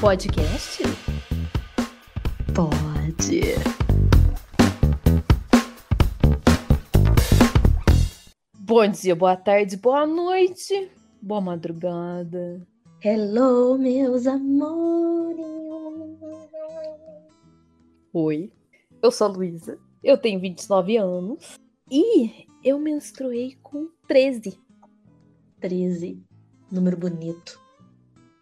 Podcast? Pode. Bom dia, boa tarde, boa noite, boa madrugada. Hello, meus amores. Oi, eu sou a Luísa, eu tenho 29 anos e eu menstruei com 13. 13. Número bonito.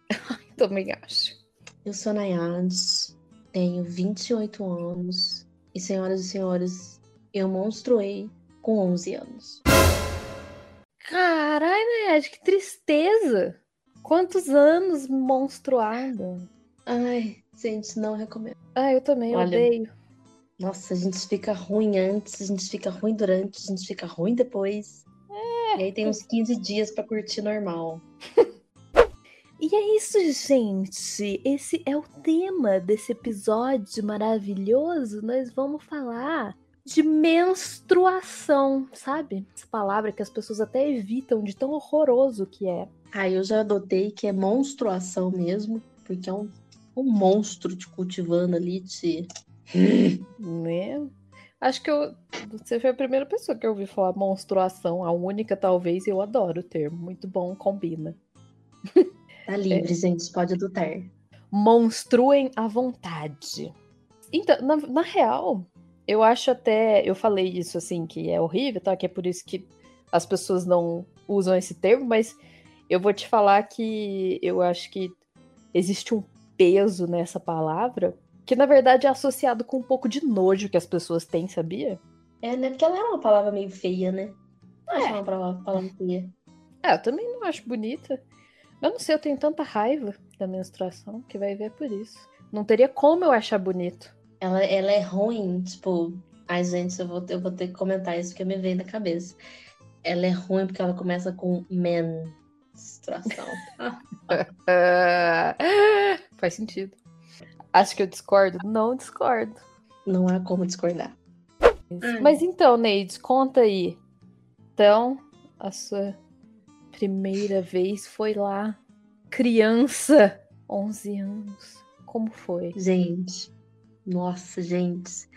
Também acho. Eu sou Nayades, tenho 28 anos e, senhoras e senhores, eu monstruei com 11 anos. Caralho, Nayade, que tristeza! Quantos anos monstruada? Ai, gente, não recomendo. Ah, eu também Olha, odeio. Nossa, a gente fica ruim antes, a gente fica ruim durante, a gente fica ruim depois. E aí tem uns 15 dias pra curtir normal. E é isso, gente. Esse é o tema desse episódio maravilhoso. Nós vamos falar de menstruação, sabe? Essa palavra que as pessoas até evitam de tão horroroso que é. Aí eu já adotei que é monstruação mesmo, porque é um, um monstro te cultivando ali, te. Né? Acho que eu, você foi a primeira pessoa que eu ouvi falar menstruação, a única talvez, e eu adoro o termo. Muito bom, combina. Tá livre, gente, pode adotar. monstruem à vontade. Então, na, na real, eu acho até. Eu falei isso assim, que é horrível, tá? Que é por isso que as pessoas não usam esse termo, mas eu vou te falar que eu acho que existe um peso nessa palavra que na verdade é associado com um pouco de nojo que as pessoas têm, sabia? É, né? Porque ela é uma palavra meio feia, né? Não acho É. uma palavra, palavra feia. É, eu também não acho bonita. Eu não sei, eu tenho tanta raiva da menstruação que vai ver por isso. Não teria como eu achar bonito. Ela, ela é ruim, tipo. Ai, gente, eu vou, eu vou ter que comentar isso que me veio na cabeça. Ela é ruim porque ela começa com menstruação. Faz sentido. Acho que eu discordo? Não discordo. Não há como discordar. Mas então, Neide, conta aí. Então, a sua primeira vez foi lá, criança, 11 anos. Como foi? Gente, nossa, gente.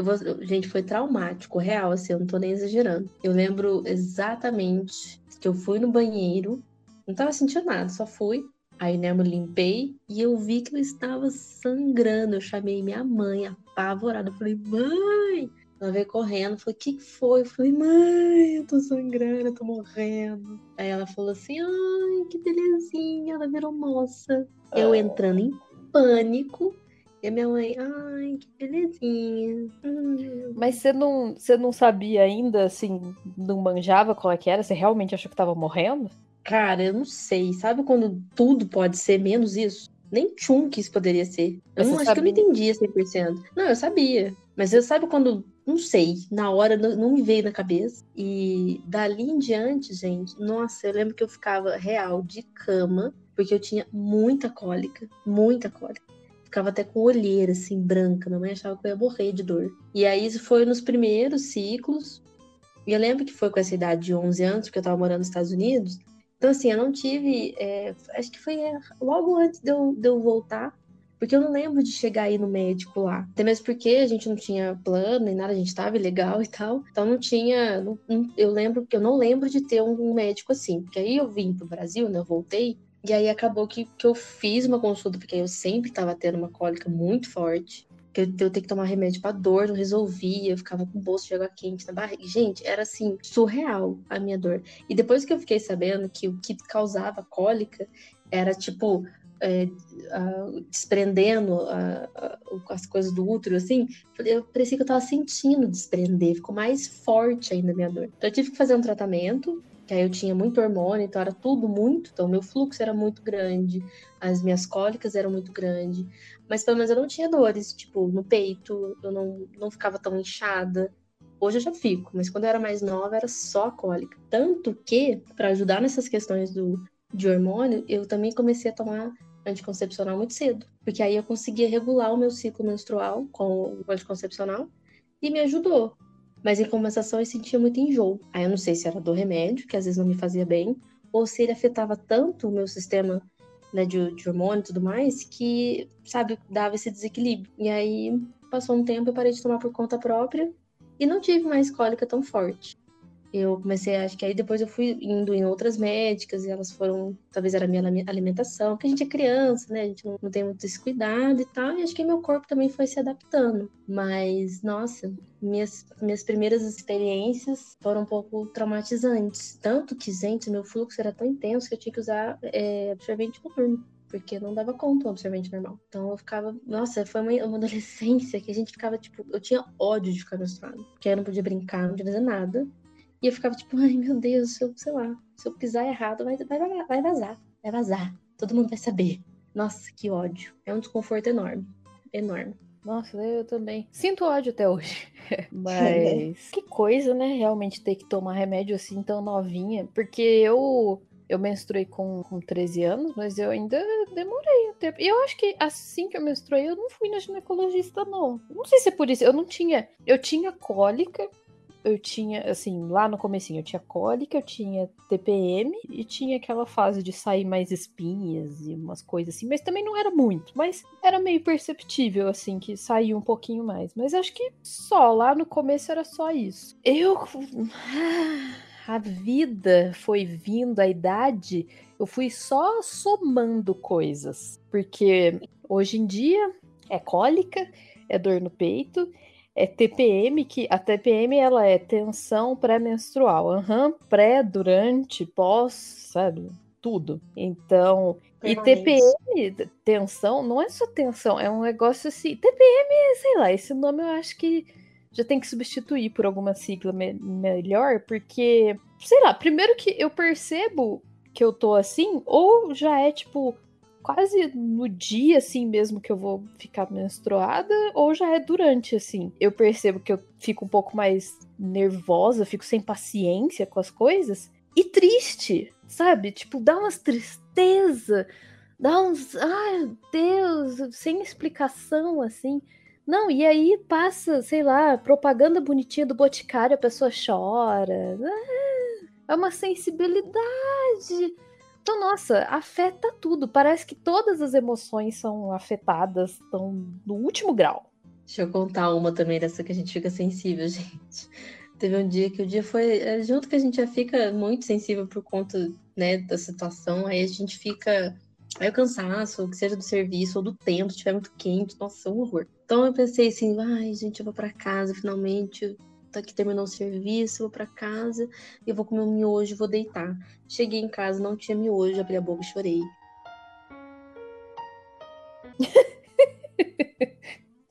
Vou, gente, foi traumático, real, assim, eu não tô nem exagerando. Eu lembro exatamente que eu fui no banheiro, não tava sentindo nada, só fui. Aí, né, eu limpei e eu vi que eu estava sangrando. Eu chamei minha mãe, apavorada. Eu falei, mãe! Ela veio correndo, falou, o que foi? Eu falei, mãe, eu tô sangrando, eu tô morrendo. Aí ela falou assim, ai, que belezinha, ela virou moça. Eu entrando em pânico. E a minha mãe, ai, que belezinha. Hum. Mas você não, você não sabia ainda, assim, não manjava qual é que era? Você realmente achou que tava morrendo? Cara, eu não sei. Sabe quando tudo pode ser menos isso? Nem tchum que isso poderia ser. Eu Você não, acho que eu não sabia? entendia 100%. Não, eu sabia. Mas eu sabe quando, não sei, na hora não, me veio na cabeça. E dali em diante, gente, nossa, eu lembro que eu ficava real de cama, porque eu tinha muita cólica, muita cólica. Ficava até com olheira, assim, branca. Minha mãe achava que eu ia morrer de dor. E aí isso foi nos primeiros ciclos. E eu lembro que foi com essa idade de 11 anos, porque eu tava morando nos Estados Unidos. Então, assim, eu não tive. é, acho que foi é, logo antes de eu, de eu voltar. Porque eu não lembro de chegar aí no médico lá. Até mesmo porque a gente não tinha plano nem nada, a gente tava ilegal e tal. Então não tinha. não- eu lembro que eu não lembro de ter um médico assim. Porque aí eu vim pro Brasil, né? Eu voltei. E aí acabou que, que eu fiz uma consulta, porque eu sempre tava tendo uma cólica muito forte. Que eu, eu ter que tomar remédio pra dor, não resolvia, eu ficava com bolso de água quente na barriga. Gente, era assim, surreal a minha dor. E depois que eu fiquei sabendo que o que causava cólica era tipo. É, ah, desprendendo ah, ah, as coisas do útero, assim, eu parecia que eu tava sentindo desprender, ficou mais forte ainda a minha dor. Então eu tive que fazer um tratamento, que aí eu tinha muito hormônio, então era tudo muito, então meu fluxo era muito grande, as minhas cólicas eram muito grandes, mas pelo menos eu não tinha dores, tipo, no peito, eu não, não ficava tão inchada. Hoje eu já fico, mas quando eu era mais nova era só cólica. Tanto que, para ajudar nessas questões do, de hormônio, eu também comecei a tomar anticoncepcional muito cedo. Porque aí eu conseguia regular o meu ciclo menstrual com o anticoncepcional e me ajudou. Mas em compensação eu sentia muito enjoo. Aí eu não sei se era do remédio, que às vezes não me fazia bem, ou se ele afetava tanto o meu sistema né, de, de hormônio e tudo mais, que, sabe, dava esse desequilíbrio. E aí passou um tempo, eu parei de tomar por conta própria e não tive mais cólica tão forte eu comecei, acho que aí depois eu fui indo em outras médicas e elas foram, talvez era a minha alimentação, porque a gente é criança, né? A gente não, não tem muito esse cuidado e tal, e acho que meu corpo também foi se adaptando. Mas, nossa, minhas, minhas primeiras experiências foram um pouco traumatizantes. Tanto que, gente, meu fluxo era tão intenso que eu tinha que usar é, absorvente noturno porque não dava conta um absorvente normal. Então eu ficava, nossa, foi uma, uma, adolescência que a gente ficava, tipo, eu tinha ódio de ficar menstruada, porque eu não podia brincar, não podia fazer nada. E eu ficava tipo, ai meu Deus, se eu, sei lá, se eu pisar errado, vai, vai, vai vazar, vai vazar. Todo mundo vai saber. Nossa, que ódio. É um desconforto enorme. Enorme. Nossa, eu também. Sinto ódio até hoje. Mas que coisa, né? Realmente ter que tomar remédio assim tão novinha. Porque eu eu menstruei com, com 13 anos, mas eu ainda demorei um tempo. E eu acho que assim que eu menstruei, eu não fui na ginecologista, não. Não sei se é por isso. Eu não tinha. Eu tinha cólica, eu tinha, assim, lá no comecinho eu tinha cólica, eu tinha TPM e tinha aquela fase de sair mais espinhas e umas coisas assim, mas também não era muito, mas era meio perceptível, assim, que saía um pouquinho mais. Mas acho que só, lá no começo era só isso. Eu. A vida foi vindo, a idade, eu fui só somando coisas. Porque hoje em dia é cólica, é dor no peito, é TPM, que a TPM ela é tensão pré-menstrual. Uhum, pré, durante, pós, sabe? Tudo. Então, e TPM, tensão, não é só tensão, é um negócio assim. TPM, sei lá, esse nome eu acho que já tem que substituir por alguma sigla me melhor, porque, sei lá, primeiro que eu percebo que eu tô assim, ou já é tipo quase no dia, assim mesmo, que eu vou ficar menstruada, ou já é durante, assim. Eu percebo que eu fico um pouco mais nervosa, fico sem paciência com as coisas. E triste, sabe? Tipo, dá umas tristeza, dá uns. Ai, Deus, sem explicação, assim. Não, e aí passa, sei lá, propaganda bonitinha do Boticário, a pessoa chora. É uma sensibilidade então, nossa, afeta tudo. Parece que todas as emoções são afetadas, estão no último grau. Deixa eu contar uma também dessa que a gente fica sensível, gente. Teve um dia que o dia foi. É, junto que a gente já fica muito sensível por conta né, da situação, aí a gente fica. Aí o cansaço, que seja do serviço ou do tempo, se estiver muito quente, nossa, é um horror. Então eu pensei assim, ai, gente, eu vou para casa finalmente tá que terminou o serviço, vou para casa, eu vou comer um miojo, vou deitar. Cheguei em casa, não tinha miojo, abri a boca e chorei.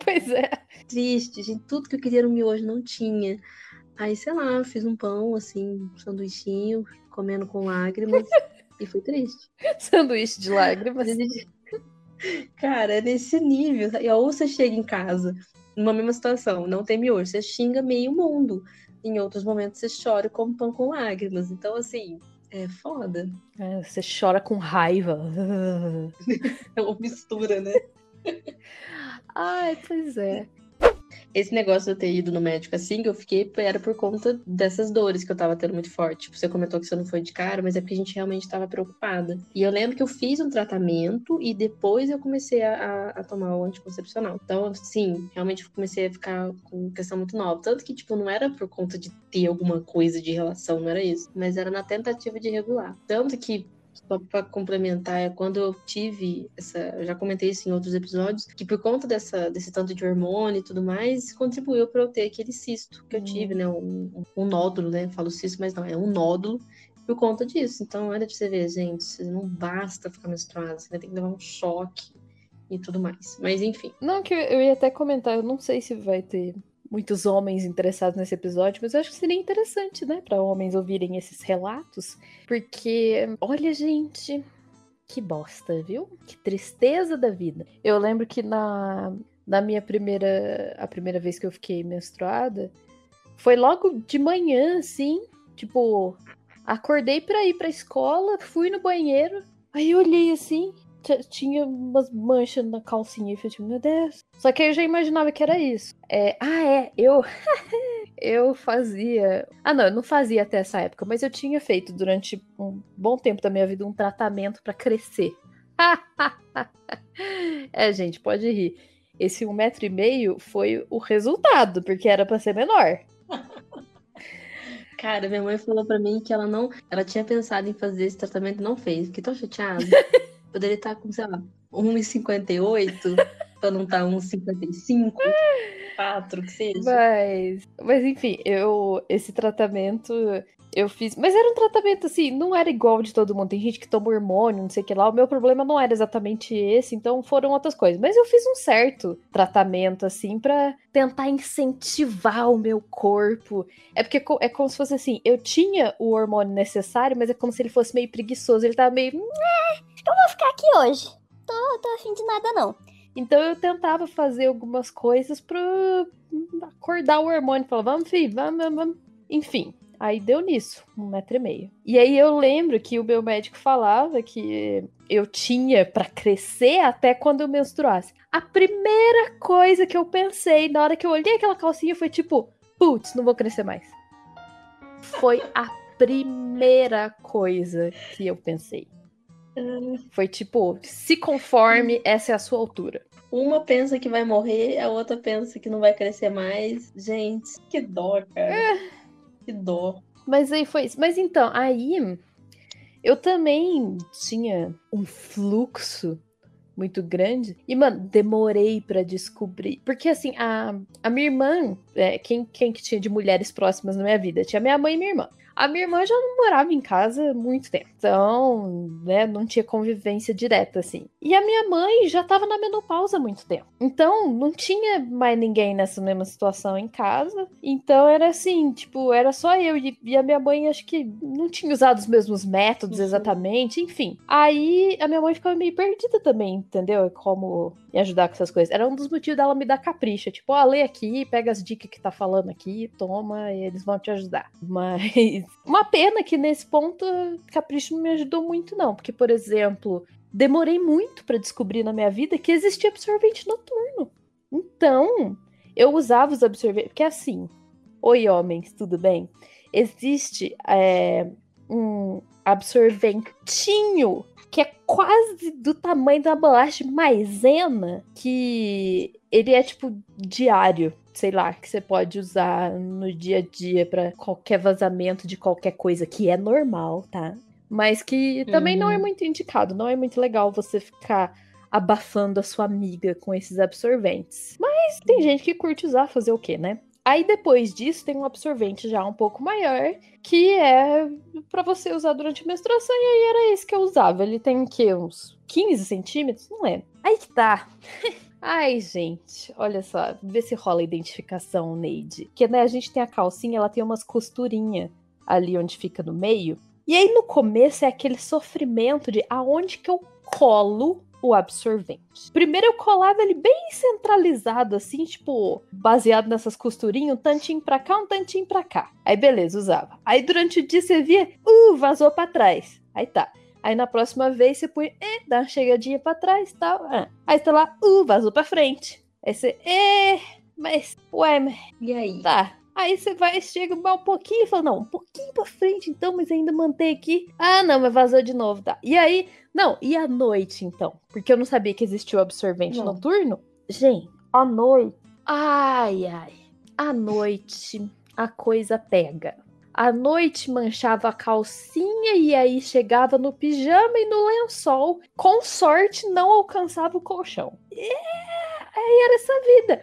pois é. Triste, gente, tudo que eu queria era um miojo, não tinha. Aí, sei lá, fiz um pão, assim, um sanduichinho, comendo com lágrimas, e foi triste. Sanduíche de lágrimas. Cara, é nesse nível. Ou você chega em casa, numa mesma situação, não tem miojo, você xinga meio mundo. Em outros momentos você chora com pão com lágrimas. Então, assim, é foda. É, você chora com raiva. é uma mistura, né? Ai, pois é. Esse negócio de eu ter ido no médico assim, que eu fiquei, era por conta dessas dores que eu tava tendo muito forte. Tipo, você comentou que você não foi de cara, mas é porque a gente realmente tava preocupada. E eu lembro que eu fiz um tratamento e depois eu comecei a, a tomar o anticoncepcional. Então, sim, realmente comecei a ficar com questão muito nova. Tanto que, tipo, não era por conta de ter alguma coisa de relação, não era isso. Mas era na tentativa de regular. Tanto que só para complementar, é quando eu tive essa. Eu já comentei isso em outros episódios, que por conta dessa, desse tanto de hormônio e tudo mais, contribuiu para eu ter aquele cisto que eu tive, né? Um, um, nódulo, né? falo cisto, mas não, é um nódulo por conta disso. Então, olha pra você ver, gente, não basta ficar menstruada, você ter que levar um choque e tudo mais. Mas enfim. Não, que eu ia até comentar, eu não sei se vai ter muitos homens interessados nesse episódio, mas eu acho que seria interessante, né, para homens ouvirem esses relatos, porque olha, gente, que bosta, viu? Que tristeza da vida. Eu lembro que na na minha primeira a primeira vez que eu fiquei menstruada, foi logo de manhã, assim, tipo, acordei para ir para escola, fui no banheiro, aí olhei assim, tinha umas manchas na calcinha e eu tipo, meu Deus. Só que eu já imaginava que era isso. É, ah, é, eu. eu fazia. Ah, não, eu não fazia até essa época, mas eu tinha feito durante um bom tempo da minha vida um tratamento para crescer. é, gente, pode rir. Esse um metro e meio foi o resultado, porque era para ser menor. Cara, minha mãe falou para mim que ela não. Ela tinha pensado em fazer esse tratamento e não fez. Fiquei tão chateada. Poderia estar com, sei lá, 1,58 para não estar 1,55. 4, que seja. Mas, mas enfim, eu esse tratamento eu fiz. Mas era um tratamento assim, não era igual de todo mundo. Tem gente que toma hormônio, não sei o que lá. O meu problema não era exatamente esse, então foram outras coisas. Mas eu fiz um certo tratamento, assim, para tentar incentivar o meu corpo. É porque é como se fosse assim: eu tinha o hormônio necessário, mas é como se ele fosse meio preguiçoso. Ele tava meio. Eu vou ficar aqui hoje. Tô, tô afim de nada, não. Então eu tentava fazer algumas coisas pra acordar o hormônio. Falar, vamos, filho, vamos, vamos. Enfim, Aí deu nisso, um metro e meio. E aí eu lembro que o meu médico falava que eu tinha para crescer até quando eu menstruasse. A primeira coisa que eu pensei na hora que eu olhei aquela calcinha foi tipo, putz, não vou crescer mais. Foi a primeira coisa que eu pensei. Foi tipo, se conforme, essa é a sua altura. Uma pensa que vai morrer, a outra pensa que não vai crescer mais. Gente, que dó, cara. É. Que dó. Mas aí foi isso. Mas então, aí eu também tinha um fluxo muito grande. E, mano, demorei para descobrir. Porque, assim, a, a minha irmã, é, quem, quem que tinha de mulheres próximas na minha vida? Tinha minha mãe e minha irmã. A minha irmã já não morava em casa há muito tempo. Então, né, não tinha convivência direta, assim. E a minha mãe já tava na menopausa há muito tempo. Então, não tinha mais ninguém nessa mesma situação em casa. Então, era assim, tipo, era só eu. E, e a minha mãe, acho que não tinha usado os mesmos métodos uhum. exatamente. Enfim. Aí, a minha mãe ficava meio perdida também, entendeu? Como me ajudar com essas coisas. Era um dos motivos dela me dar capricha. Tipo, ó, oh, lê aqui, pega as dicas que tá falando aqui, toma, e eles vão te ajudar. Mas uma pena que nesse ponto capricho não me ajudou muito, não. Porque, por exemplo, demorei muito para descobrir na minha vida que existia absorvente noturno. Então, eu usava os absorventes. Porque assim, oi homens, tudo bem? Existe é, um absorventinho que é quase do tamanho da bolacha maisena, que ele é tipo diário, sei lá, que você pode usar no dia a dia para qualquer vazamento de qualquer coisa que é normal, tá? Mas que também uhum. não é uhum. muito indicado, não é muito legal você ficar abafando a sua amiga com esses absorventes. Mas tem gente que curte usar, fazer o quê, né? Aí depois disso tem um absorvente já um pouco maior, que é para você usar durante a menstruação, e aí era esse que eu usava. Ele tem que uns 15 centímetros? Não é. Aí que tá. Ai, gente, olha só, vê se rola a identificação, Neide. Que né, a gente tem a calcinha, ela tem umas costurinhas ali onde fica no meio. E aí no começo é aquele sofrimento de aonde que eu colo o absorvente. Primeiro eu colava ele bem centralizado, assim, tipo, baseado nessas costurinhas, um tantinho pra cá, um tantinho pra cá. Aí beleza, usava. Aí durante o dia você via, uh, vazou pra trás. Aí tá. Aí na próxima vez você põe, eh, dá uma chegadinha pra trás e tal. Ah. Aí você tá lá, uh, vazou pra frente. Aí você, eh, mas, ué, mas... E aí? Tá, Aí você vai, chega um pouquinho e fala, não, um pouquinho pra frente então, mas ainda mantém aqui. Ah, não, mas vazou de novo, tá. E aí, não, e à noite então? Porque eu não sabia que existia o absorvente não. noturno. Gente, à noite. Ai, ai. À noite a coisa pega. À noite manchava a calcinha e aí chegava no pijama e no lençol. Com sorte não alcançava o colchão. E aí era essa vida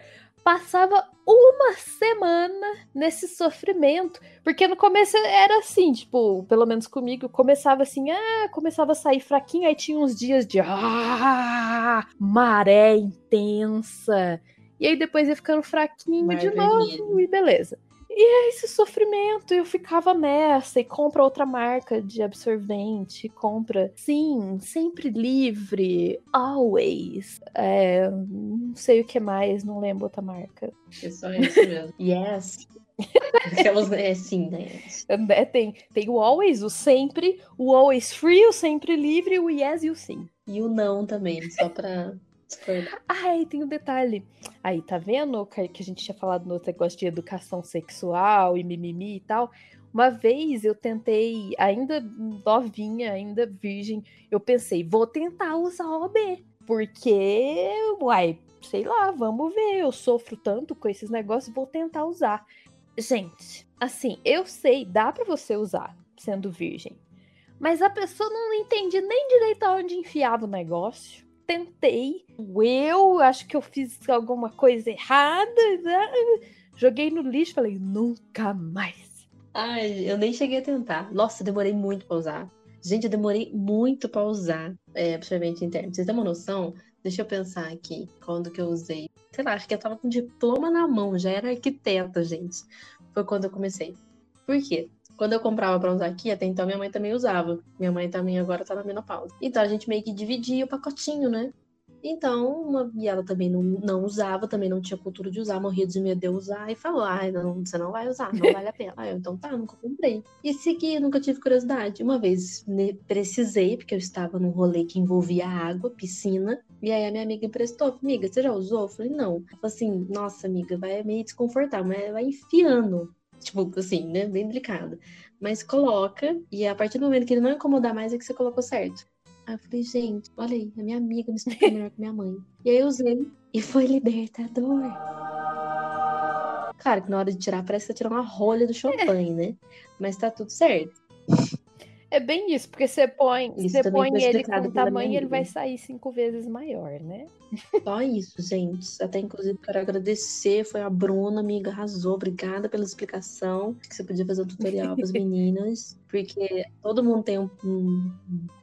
passava uma semana nesse sofrimento. Porque no começo era assim, tipo, pelo menos comigo, começava assim, ah, começava a sair fraquinho, aí tinha uns dias de ah, maré intensa. E aí depois ia ficando fraquinho de novo e beleza. E é esse sofrimento, eu ficava nessa e compra outra marca de absorvente, compra, sim, sempre livre, always. É, não sei o que mais, não lembro outra marca. É só isso mesmo. yes. Aquelas, é sim, né? É, tem, tem o always, o sempre, o always free, o sempre livre, o yes e o sim. E o não também, só pra e tem um detalhe. Aí, tá vendo que a gente tinha falado no negócio de educação sexual e mimimi e tal? Uma vez eu tentei, ainda novinha, ainda virgem, eu pensei, vou tentar usar OB. Porque, uai, sei lá, vamos ver. Eu sofro tanto com esses negócios, vou tentar usar. Gente, assim, eu sei, dá para você usar sendo virgem. Mas a pessoa não entende nem direito aonde enfiava o negócio. Tentei. Eu acho que eu fiz alguma coisa errada. Né? Joguei no lixo falei, nunca mais. Ai, eu nem cheguei a tentar. Nossa, demorei muito pra usar. Gente, eu demorei muito pra usar é, absorvente interno. Vocês têm uma noção? Deixa eu pensar aqui. Quando que eu usei? Sei lá, acho que eu tava com diploma na mão. Já era arquiteta, gente. Foi quando eu comecei. Por quê? Quando eu comprava pra usar aqui, até então minha mãe também usava. Minha mãe também agora tá na menopausa. Então a gente meio que dividia o pacotinho, né? Então, uma, e ela também não, não usava, também não tinha cultura de usar, morria de medo de usar, e falou: ah, não, você não vai usar, não vale a pena. ah, eu, então tá, nunca comprei. E segui, nunca tive curiosidade. Uma vez né, precisei, porque eu estava num rolê que envolvia água, piscina, e aí a minha amiga emprestou, amiga, você já usou? Eu falei, não. Ela falou assim, nossa, amiga, vai meio desconfortável, mas vai enfiando. Tipo, assim, né? Bem delicado. Mas coloca, e a partir do momento que ele não incomodar mais, é que você colocou certo. Aí eu falei, gente, olha aí, a minha amiga me explicou melhor que minha mãe. E aí eu usei e foi libertador. Claro que na hora de tirar, parece que você tirou uma rolha do champanhe, né? Mas tá tudo certo. É bem isso, porque você põe, isso você põe ele com o tamanho, ele vai sair cinco vezes maior, né? Só isso, gente. Até inclusive quero agradecer, foi a Bruna, amiga, arrasou. Obrigada pela explicação. Que você podia fazer um tutorial para as meninas, porque todo mundo tem um, um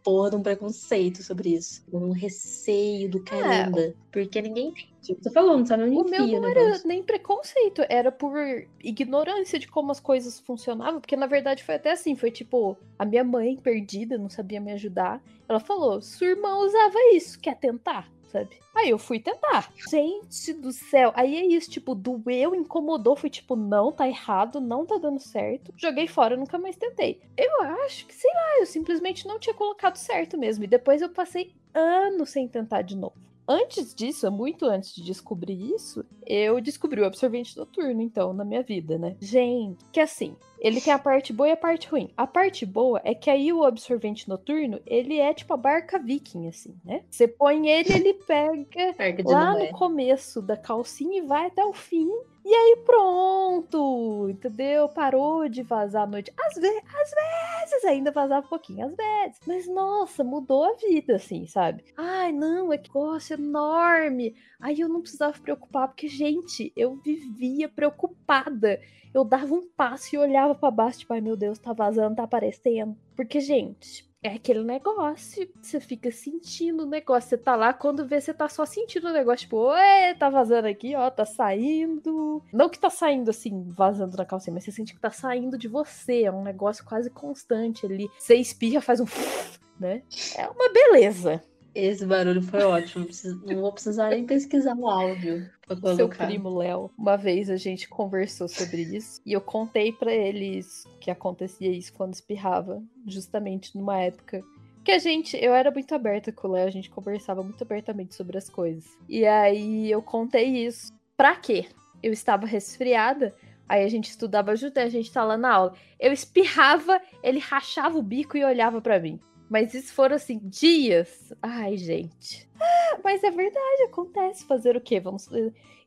porra de um preconceito sobre isso, um receio do é. caramba, é. porque ninguém Tipo, você falou, não sabe onde O meu não era nem preconceito, era por ignorância de como as coisas funcionavam, porque na verdade foi até assim, foi tipo, a minha mãe perdida, não sabia me ajudar, ela falou, sua irmã usava isso, quer tentar? Sabe? Aí eu fui tentar. Gente do céu. Aí é isso, tipo, doeu, incomodou. Fui tipo, não, tá errado, não tá dando certo. Joguei fora, nunca mais tentei. Eu acho que, sei lá, eu simplesmente não tinha colocado certo mesmo. E depois eu passei anos sem tentar de novo. Antes disso, muito antes de descobrir isso, eu descobri o absorvente noturno, então, na minha vida, né? Gente, que assim, ele tem a parte boa e a parte ruim. A parte boa é que aí o absorvente noturno, ele é tipo a barca viking, assim, né? Você põe ele, ele pega lá no começo da calcinha e vai até o fim. E aí pronto, entendeu? Parou de vazar à noite. Às, ve às vezes ainda vazava um pouquinho, às vezes. Mas nossa, mudou a vida, assim, sabe? Ai, não, é que negócio enorme. Aí eu não precisava preocupar, porque, gente, eu vivia preocupada. Eu dava um passo e olhava para baixo, tipo, ai meu Deus, tá vazando, tá aparecendo. Porque, gente, é aquele negócio, você fica sentindo o negócio. Você tá lá, quando vê, você tá só sentindo o negócio, tipo, oi, tá vazando aqui, ó, tá saindo. Não que tá saindo assim, vazando na calcinha, mas você sente que tá saindo de você. É um negócio quase constante ali. Você espirra, faz um. né? É uma beleza. Esse barulho foi ótimo. Não vou precisar nem pesquisar o áudio. Seu primo Léo, uma vez a gente conversou sobre isso e eu contei para eles que acontecia isso quando espirrava, justamente numa época que a gente, eu era muito aberta com o Léo, a gente conversava muito abertamente sobre as coisas. E aí eu contei isso. Pra quê? Eu estava resfriada, aí a gente estudava junto, a gente tava lá na aula. Eu espirrava, ele rachava o bico e olhava para mim. Mas isso foram assim, dias. Ai, gente. Ah, mas é verdade, acontece. Fazer o quê? Vamos.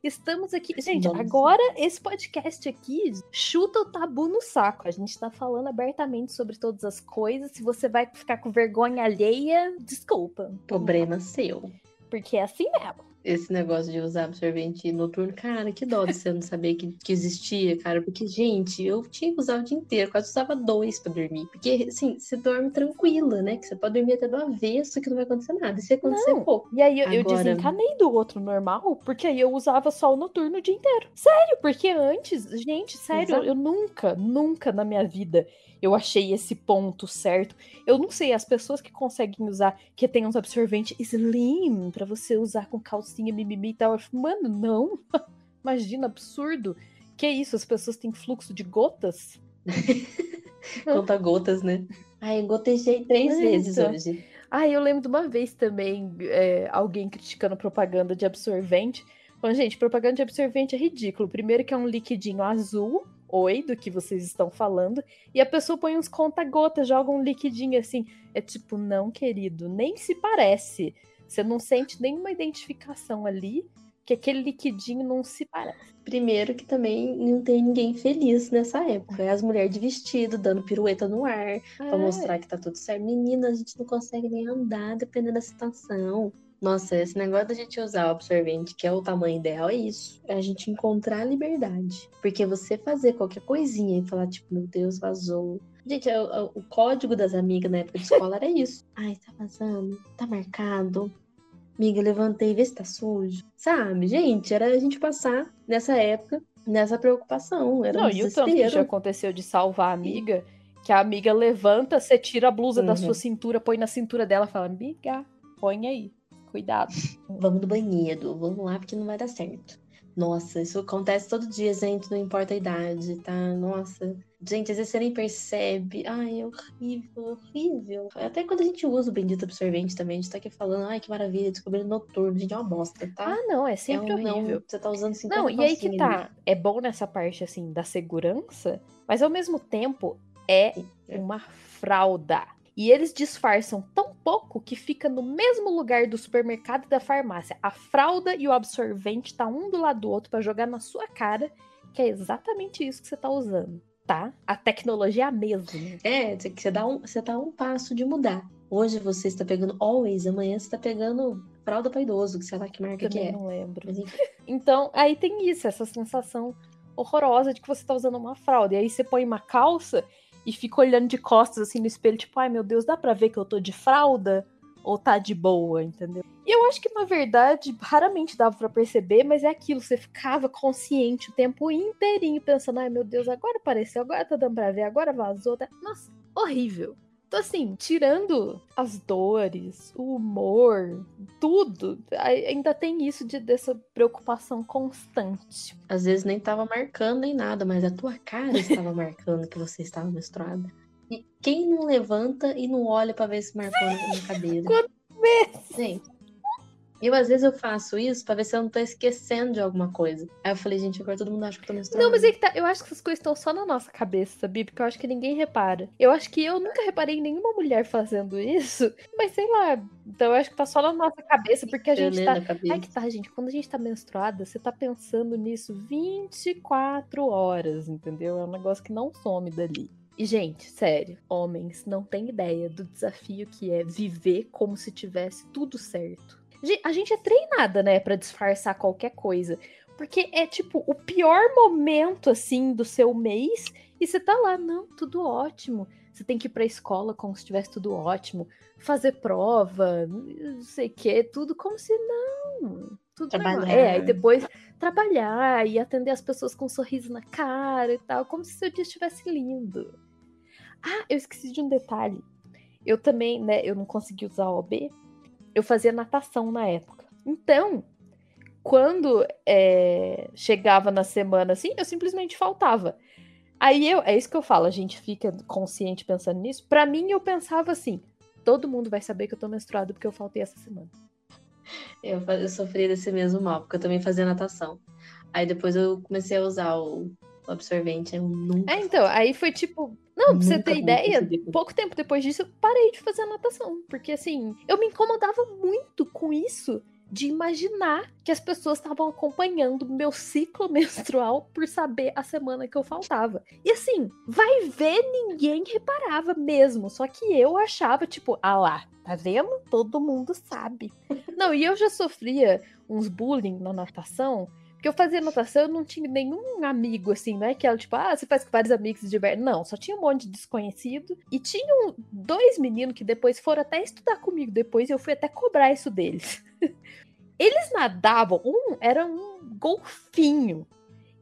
Estamos aqui. Gente, Vamos. agora esse podcast aqui chuta o tabu no saco. A gente tá falando abertamente sobre todas as coisas. Se você vai ficar com vergonha alheia, desculpa. Problema seu. Porque é assim mesmo esse negócio de usar absorvente noturno, cara, que dó de você não saber que, que existia, cara. Porque, gente, eu tinha que usar o dia inteiro, quase usava dois pra dormir. Porque, assim, você dorme tranquila, né? Que você pode dormir até do avesso, que não vai acontecer nada. E se acontecer, não. pouco. E aí eu, Agora... eu desencanei do outro normal, porque aí eu usava só o noturno o dia inteiro. Sério, porque antes, gente, sério, Exato. eu nunca, nunca na minha vida eu achei esse ponto certo. Eu não sei, as pessoas que conseguem usar, que tem uns absorventes slim para você usar com calcinha, mimimi e tal. Mano, não. Imagina, absurdo. Que isso? As pessoas têm fluxo de gotas? Conta gotas, né? Ai, eu gotejei três Eita. vezes hoje. Ah, eu lembro de uma vez também é, alguém criticando propaganda de absorvente. Bom, gente, propaganda de absorvente é ridículo. Primeiro que é um liquidinho azul, oi do que vocês estão falando, e a pessoa põe uns conta-gotas, joga um liquidinho assim. É tipo, não, querido, nem se parece. Você não sente nenhuma identificação ali, que aquele liquidinho não se parece. Primeiro que também não tem ninguém feliz nessa época. É as mulheres de vestido, dando pirueta no ar, é. pra mostrar que tá tudo certo. Menina, a gente não consegue nem andar, dependendo da situação. Nossa, esse negócio da gente usar o absorvente, que é o tamanho ideal, é isso. É a gente encontrar a liberdade. Porque você fazer qualquer coisinha e falar, tipo, meu Deus, vazou. Gente, é o, é o código das amigas na época de escola era isso. Ai, tá vazando, tá marcado. Amiga, levantei, vê se tá sujo. Sabe, gente, era a gente passar nessa época, nessa preocupação. Era Não, um e o tanto que já aconteceu de salvar a amiga, que a amiga levanta, você tira a blusa uhum. da sua cintura, põe na cintura dela e fala, amiga, põe aí. Cuidado. Vamos no banheiro, vamos lá, porque não vai dar certo. Nossa, isso acontece todo dia, gente, não importa a idade, tá? Nossa. Gente, às vezes você nem percebe. Ai, é horrível, horrível. Até quando a gente usa o bendito absorvente também, a gente tá aqui falando, ai, que maravilha, descobrindo noturno, gente, é uma bosta, tá? Ah, não, é sempre é um, horrível. Não, você tá usando 50 Não, e aí que tá. É bom nessa parte, assim, da segurança, mas ao mesmo tempo é, é. uma fralda. E eles disfarçam tão pouco que fica no mesmo lugar do supermercado e da farmácia. A fralda e o absorvente tá um do lado do outro para jogar na sua cara, que é exatamente isso que você tá usando, tá? A tecnologia é a mesma. É, você dá um, você dá um passo de mudar. Hoje você está pegando always, amanhã você está pegando fralda para idoso, que sei lá que marca Também que é. não lembro. então, aí tem isso, essa sensação horrorosa de que você tá usando uma fralda. E aí você põe uma calça e fica olhando de costas assim no espelho, tipo, ai meu Deus, dá pra ver que eu tô de fralda? Ou tá de boa, entendeu? E eu acho que, na verdade, raramente dava para perceber, mas é aquilo, você ficava consciente o tempo inteirinho, pensando, ai meu Deus, agora apareceu, agora tá dando pra ver, agora vazou. Tá... Nossa, horrível. Então, assim, tirando as dores, o humor, tudo, ainda tem isso de, dessa preocupação constante. Às vezes nem tava marcando nem nada, mas a tua cara estava marcando que você estava menstruada. E quem não levanta e não olha para ver se marcou na cadeira? Quantas vezes? Gente, eu, às vezes, eu faço isso pra ver se eu não tô esquecendo de alguma coisa. Aí eu falei, gente, agora todo mundo acha que eu tô menstruando. Não, mas é que tá. Eu acho que essas coisas estão só na nossa cabeça, sabia? Porque eu acho que ninguém repara. Eu acho que eu nunca reparei em nenhuma mulher fazendo isso. Mas sei lá. Então eu acho que tá só na nossa cabeça, porque a gente tá. Ai, que tá, gente. Quando a gente tá menstruada, você tá pensando nisso 24 horas, entendeu? É um negócio que não some dali. E, gente, sério, homens não têm ideia do desafio que é viver como se tivesse tudo certo a gente é treinada, né, para disfarçar qualquer coisa. Porque é tipo o pior momento assim do seu mês e você tá lá, não, tudo ótimo. Você tem que ir pra escola como se estivesse tudo ótimo, fazer prova, não sei o que, tudo como se não. Tudo trabalhar. É, aí depois trabalhar e atender as pessoas com um sorriso na cara e tal, como se seu dia estivesse lindo. Ah, eu esqueci de um detalhe. Eu também, né, eu não consegui usar o OB, eu fazia natação na época. Então, quando é, chegava na semana assim, eu simplesmente faltava. Aí eu, é isso que eu falo, a gente fica consciente pensando nisso. Para mim, eu pensava assim: todo mundo vai saber que eu tô menstruada porque eu faltei essa semana. Eu, eu sofri desse mesmo mal, porque eu também fazia natação. Aí depois eu comecei a usar o, absorvente, eu nunca. É, então, aí foi tipo, não, pra você ter ideia, pouco tempo depois disso eu parei de fazer natação. Porque assim, eu me incomodava muito com isso de imaginar que as pessoas estavam acompanhando meu ciclo menstrual por saber a semana que eu faltava. E assim, vai ver, ninguém reparava mesmo. Só que eu achava, tipo, ah lá, tá vendo? Todo mundo sabe. Não, e eu já sofria uns bullying na natação porque eu fazia natação, eu não tinha nenhum amigo, assim, não é que ela, tipo, ah, você faz com vários amigos de divertem. Não, só tinha um monte de desconhecido. E tinham dois meninos que depois foram até estudar comigo depois, e eu fui até cobrar isso deles. eles nadavam, um era um golfinho.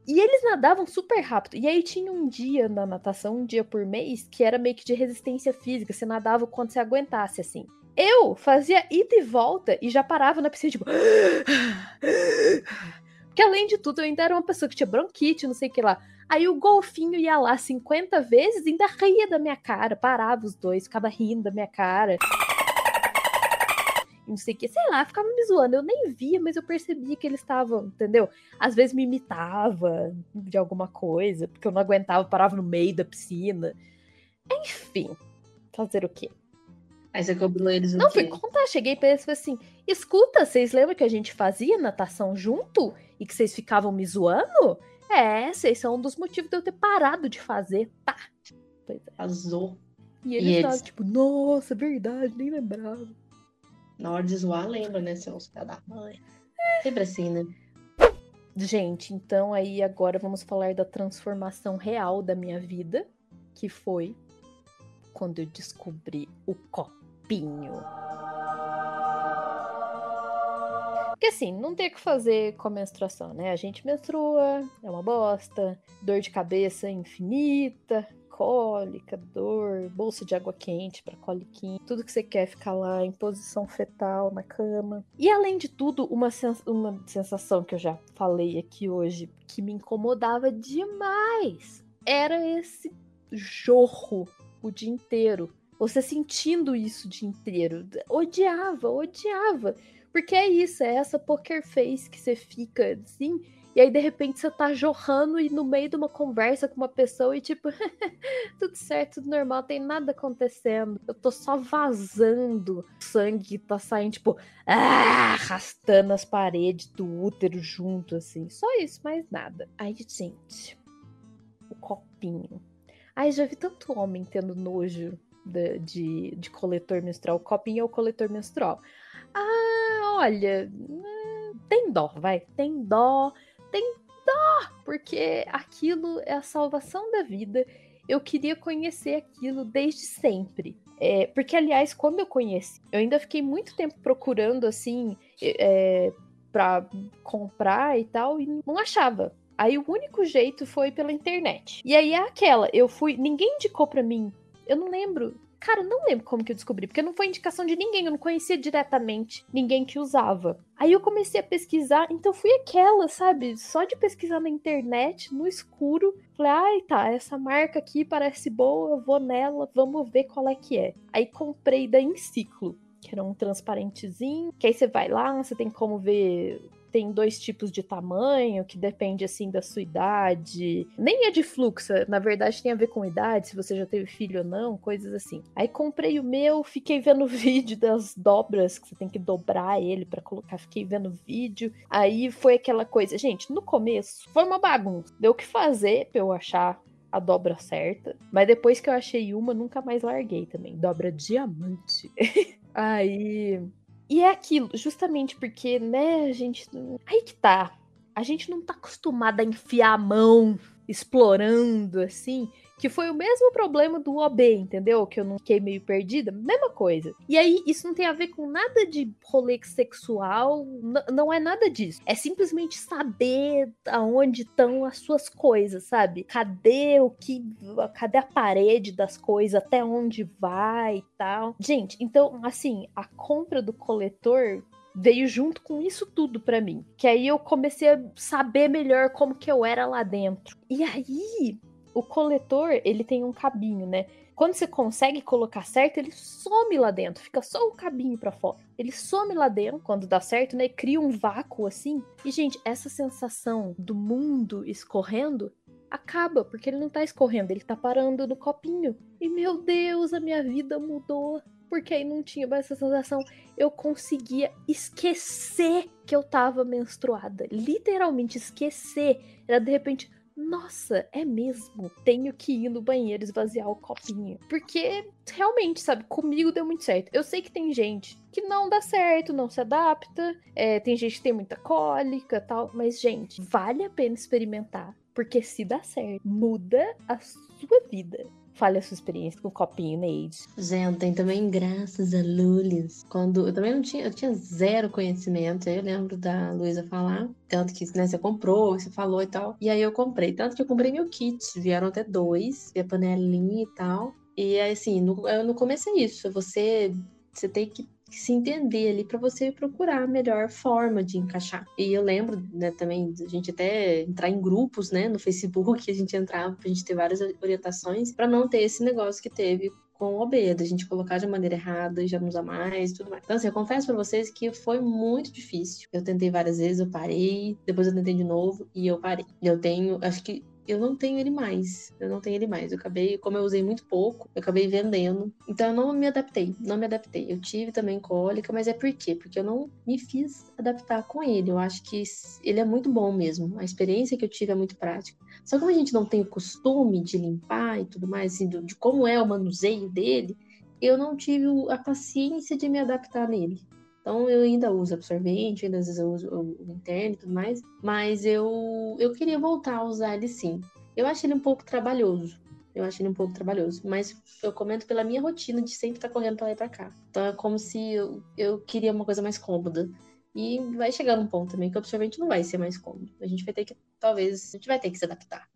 E eles nadavam super rápido. E aí tinha um dia na natação, um dia por mês, que era meio que de resistência física. Você nadava quando você aguentasse, assim. Eu fazia ida e volta e já parava na piscina, tipo. Porque além de tudo, eu ainda era uma pessoa que tinha bronquite, não sei o que lá. Aí o golfinho ia lá 50 vezes e ainda ria da minha cara, parava os dois, ficava rindo da minha cara. não sei o que. Sei lá, ficava me zoando. Eu nem via, mas eu percebia que eles estavam, entendeu? Às vezes me imitava de alguma coisa, porque eu não aguentava, parava no meio da piscina. Enfim, fazer o quê? Aí você cobrou eles Não, fui contar, cheguei pra eles e falei assim: escuta, vocês lembram que a gente fazia natação junto? E que vocês ficavam me zoando? É, vocês são um dos motivos de eu ter parado de fazer, tá? Pois é. E eles eles? estavam tipo, nossa, verdade, nem lembrava. Na hora de zoar, lembra, né, seus filha da mãe. Sempre assim, né? Gente, então aí agora vamos falar da transformação real da minha vida, que foi quando eu descobri o Porque assim, não tem o que fazer com a menstruação, né? A gente menstrua, é uma bosta, dor de cabeça infinita, cólica, dor, bolsa de água quente para coliquinha, tudo que você quer ficar lá em posição fetal na cama. E além de tudo, uma, sens uma sensação que eu já falei aqui hoje que me incomodava demais era esse jorro o dia inteiro. Você sentindo isso o dia inteiro. Odiava, odiava. Porque é isso, é essa poker face que você fica assim, e aí de repente você tá jorrando e no meio de uma conversa com uma pessoa e tipo, tudo certo, tudo normal, tem nada acontecendo. Eu tô só vazando sangue, tá saindo tipo, ah, arrastando as paredes do útero junto assim. Só isso, mais nada. Aí, gente, o copinho. Ai, já vi tanto homem tendo nojo de, de, de coletor menstrual. O copinho é o coletor menstrual. Ah, olha, hum, tem dó, vai. Tem dó, tem dó, porque aquilo é a salvação da vida. Eu queria conhecer aquilo desde sempre. É, porque, aliás, quando eu conheci, eu ainda fiquei muito tempo procurando, assim, é, pra comprar e tal, e não achava. Aí o único jeito foi pela internet. E aí é aquela, eu fui, ninguém indicou pra mim. Eu não lembro. Cara, eu não lembro como que eu descobri, porque não foi indicação de ninguém, eu não conhecia diretamente ninguém que usava. Aí eu comecei a pesquisar, então fui aquela, sabe? Só de pesquisar na internet, no escuro. Falei, ai tá, essa marca aqui parece boa, vou nela, vamos ver qual é que é. Aí comprei da Enciclo, que era um transparentezinho, que aí você vai lá, você tem como ver tem dois tipos de tamanho, que depende assim da sua idade. Nem é de fluxo, na verdade tem a ver com idade, se você já teve filho ou não, coisas assim. Aí comprei o meu, fiquei vendo vídeo das dobras, que você tem que dobrar ele para colocar, fiquei vendo vídeo. Aí foi aquela coisa, gente, no começo foi uma bagunça. Deu o que fazer pra eu achar a dobra certa. Mas depois que eu achei uma, nunca mais larguei também. Dobra diamante. Aí e é aquilo, justamente porque, né, a gente. Aí que tá. A gente não tá acostumada a enfiar a mão explorando, assim. Que foi o mesmo problema do OB, entendeu? Que eu não fiquei meio perdida. Mesma coisa. E aí, isso não tem a ver com nada de rolê sexual. Não é nada disso. É simplesmente saber aonde estão as suas coisas, sabe? Cadê o que. Cadê a parede das coisas? Até onde vai e tal. Gente, então, assim, a compra do coletor veio junto com isso tudo para mim. Que aí eu comecei a saber melhor como que eu era lá dentro. E aí, o coletor, ele tem um cabinho, né? Quando você consegue colocar certo, ele some lá dentro, fica só o cabinho para fora. Ele some lá dentro quando dá certo, né? Cria um vácuo assim. E gente, essa sensação do mundo escorrendo acaba, porque ele não tá escorrendo, ele tá parando no copinho. E meu Deus, a minha vida mudou porque aí não tinha mais essa sensação. Eu conseguia esquecer que eu tava menstruada. Literalmente esquecer. Era de repente, nossa, é mesmo. Tenho que ir no banheiro esvaziar o copinho. Porque realmente, sabe, comigo deu muito certo. Eu sei que tem gente que não dá certo, não se adapta. É, tem gente que tem muita cólica tal. Mas, gente, vale a pena experimentar. Porque se dá certo, muda a sua vida. Fale a sua experiência com o copinho, Neide. Gente, tem também graças a Lulis. Quando eu também não tinha, eu tinha zero conhecimento. Aí eu lembro da Luísa falar. Tanto que né, você comprou, você falou e tal. E aí eu comprei. Tanto que eu comprei meu kit. Vieram até dois, a panelinha e tal. E assim, no, eu no começo é isso. Você, você tem que se entender ali para você procurar a melhor forma de encaixar. E eu lembro, né, também a gente até entrar em grupos, né, no Facebook, a gente entrava pra gente ter várias orientações para não ter esse negócio que teve com o OB, da gente colocar de maneira errada, já não usa mais, tudo mais. Então, assim, eu confesso para vocês que foi muito difícil. Eu tentei várias vezes, eu parei, depois eu tentei de novo e eu parei. Eu tenho, acho que eu não tenho ele mais. Eu não tenho ele mais. Eu acabei, como eu usei muito pouco, eu acabei vendendo. Então eu não me adaptei, não me adaptei. Eu tive também cólica, mas é por quê? Porque eu não me fiz adaptar com ele. Eu acho que ele é muito bom mesmo. A experiência que eu tive é muito prática. Só que como a gente não tem o costume de limpar e tudo mais, assim, de como é o manuseio dele, eu não tive a paciência de me adaptar nele. Então eu ainda uso absorvente, ainda às vezes eu uso o interno e tudo mais, mas eu, eu queria voltar a usar ele sim. Eu acho ele um pouco trabalhoso. Eu acho ele um pouco trabalhoso, mas eu comento pela minha rotina de sempre estar tá correndo para lá e para cá. Então é como se eu, eu queria uma coisa mais cômoda. E vai chegar num ponto também que o absorvente não vai ser mais cômodo. A gente vai ter que, talvez, a gente vai ter que se adaptar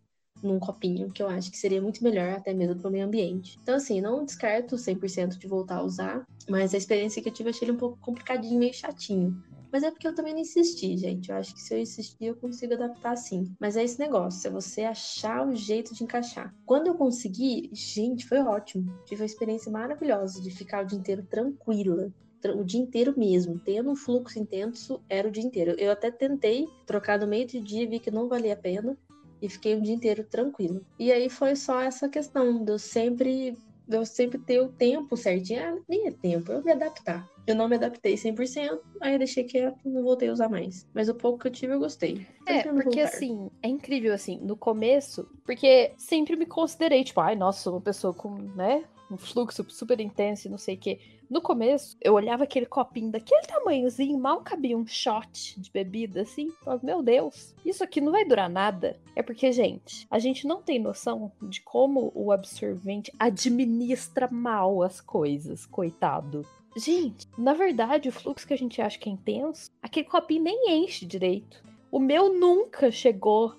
num copinho, que eu acho que seria muito melhor até mesmo para o meio ambiente. Então, assim, não descarto 100% de voltar a usar, mas a experiência que eu tive achei ele um pouco complicadinho, meio chatinho. Mas é porque eu também não insisti, gente. Eu acho que se eu insistir, eu consigo adaptar sim. Mas é esse negócio, é você achar o jeito de encaixar. Quando eu consegui, gente, foi ótimo. Tive uma experiência maravilhosa de ficar o dia inteiro tranquila o dia inteiro mesmo, tendo um fluxo intenso, era o dia inteiro. Eu até tentei trocar no meio de dia, vi que não valia a pena, e fiquei o dia inteiro tranquilo. E aí foi só essa questão de eu sempre, de eu sempre ter o tempo certinho. Ah, nem é tempo, eu me adaptar. Eu não me adaptei 100%, aí eu deixei quieto, não voltei a usar mais. Mas o pouco que eu tive, eu gostei. É, porque voltar. assim, é incrível assim, no começo, porque sempre me considerei, tipo, ai, nossa, uma pessoa com, né, um fluxo super intenso e não sei o quê. No começo, eu olhava aquele copinho daquele tamanhozinho, mal cabia um shot de bebida, assim. Falava, meu Deus, isso aqui não vai durar nada. É porque, gente, a gente não tem noção de como o absorvente administra mal as coisas, coitado. Gente, na verdade, o fluxo que a gente acha que é intenso, aquele copinho nem enche direito. O meu nunca chegou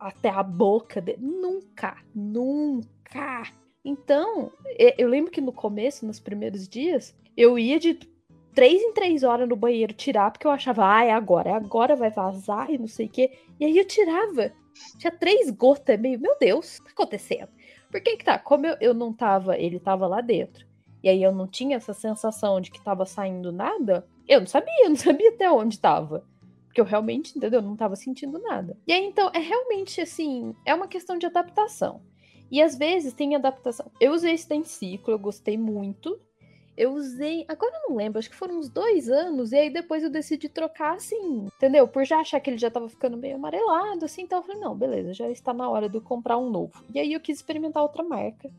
até a boca dele. Nunca, nunca. Então, eu lembro que no começo, nos primeiros dias, eu ia de três em três horas no banheiro tirar, porque eu achava, ah, é agora, é agora vai vazar e não sei o quê. E aí eu tirava. Tinha três gotas, meio, meu Deus, o que tá acontecendo? Por que que tá? Como eu, eu não tava, ele tava lá dentro, e aí eu não tinha essa sensação de que tava saindo nada, eu não sabia, eu não sabia até onde tava. Porque eu realmente, entendeu? Eu não tava sentindo nada. E aí, então, é realmente assim, é uma questão de adaptação. E às vezes tem adaptação. Eu usei esse Densiclo, eu gostei muito. Eu usei, agora eu não lembro, acho que foram uns dois anos, e aí depois eu decidi trocar assim, entendeu? Por já achar que ele já tava ficando meio amarelado, assim, então eu falei, não, beleza, já está na hora de eu comprar um novo. E aí eu quis experimentar outra marca.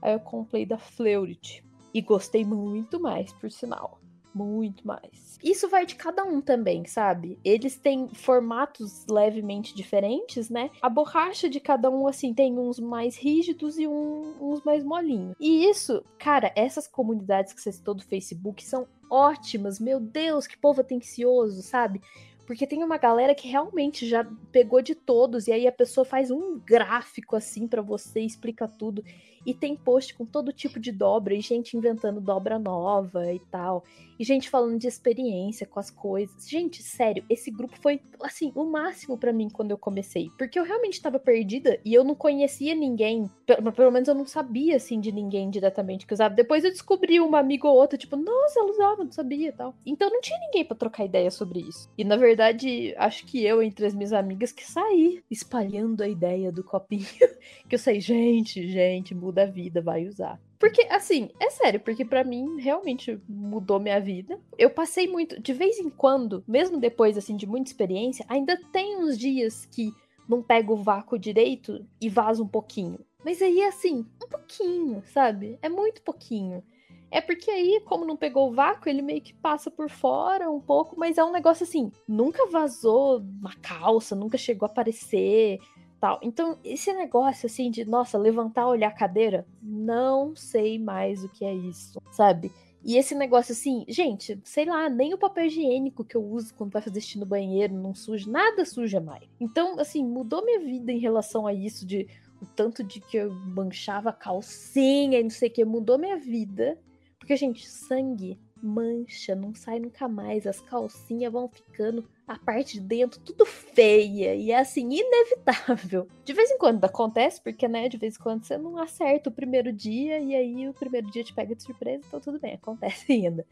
Aí eu comprei da Fleurit. E gostei muito mais, por sinal muito mais. Isso vai de cada um também, sabe? Eles têm formatos levemente diferentes, né? A borracha de cada um, assim, tem uns mais rígidos e um, uns mais molinhos. E isso, cara, essas comunidades que você citou do Facebook são ótimas. Meu Deus, que povo atencioso, sabe? Porque tem uma galera que realmente já pegou de todos e aí a pessoa faz um gráfico assim para você, explica tudo. E tem post com todo tipo de dobra e gente inventando dobra nova e tal. E gente falando de experiência com as coisas. Gente, sério, esse grupo foi, assim, o máximo para mim quando eu comecei. Porque eu realmente tava perdida e eu não conhecia ninguém. Pelo, pelo menos eu não sabia, assim, de ninguém diretamente que usava. Depois eu descobri uma amiga ou outra, tipo, nossa, ela usava, não sabia tal. Então não tinha ninguém para trocar ideia sobre isso. E na verdade, acho que eu, entre as minhas amigas, que saí espalhando a ideia do copinho. que eu sei, gente, gente, muda a vida, vai usar. Porque, assim, é sério, porque para mim realmente mudou minha vida. Eu passei muito, de vez em quando, mesmo depois, assim, de muita experiência, ainda tem uns dias que não pego o vácuo direito e vaza um pouquinho. Mas aí, assim, um pouquinho, sabe? É muito pouquinho. É porque aí, como não pegou o vácuo, ele meio que passa por fora um pouco, mas é um negócio assim, nunca vazou na calça, nunca chegou a aparecer, tal. Então, esse negócio assim de, nossa, levantar, olhar a cadeira, não sei mais o que é isso, sabe? E esse negócio assim, gente, sei lá, nem o papel higiênico que eu uso quando vai fazer xixi no banheiro não suja, nada suja mais. Então, assim, mudou minha vida em relação a isso de o tanto de que eu manchava calcinha e não sei o que, mudou minha vida. Porque, gente, sangue mancha, não sai nunca mais. As calcinhas vão ficando, a parte de dentro, tudo feia. E é assim, inevitável. De vez em quando acontece, porque, né, de vez em quando você não acerta o primeiro dia, e aí o primeiro dia te pega de surpresa, então tudo bem, acontece ainda.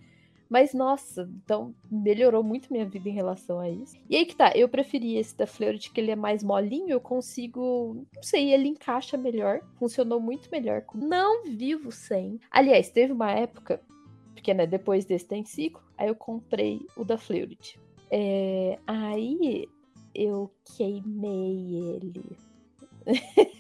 Mas nossa, então melhorou muito minha vida em relação a isso. E aí que tá, eu preferi esse da Fleurit, que ele é mais molinho, eu consigo, não sei, ele encaixa melhor, funcionou muito melhor. Não vivo sem. Aliás, teve uma época, porque né, depois desse tem ciclo, aí eu comprei o da Fleurit. É, aí eu queimei ele.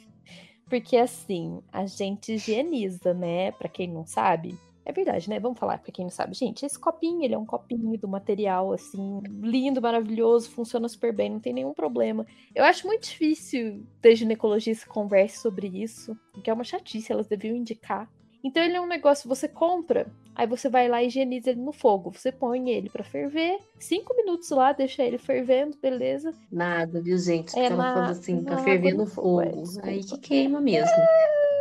porque assim, a gente higieniza, né? Pra quem não sabe, é verdade, né? Vamos falar pra quem não sabe. Gente, esse copinho, ele é um copinho do material, assim, lindo, maravilhoso, funciona super bem, não tem nenhum problema. Eu acho muito difícil ter ginecologistas que converse sobre isso, porque é uma chatice, elas deviam indicar. Então ele é um negócio, você compra, aí você vai lá e higieniza ele no fogo. Você põe ele para ferver, cinco minutos lá, deixa ele fervendo, beleza? Nada, viu, gente? É, na, falando assim, pra ferver no fogo. É, aí que queima mesmo. É.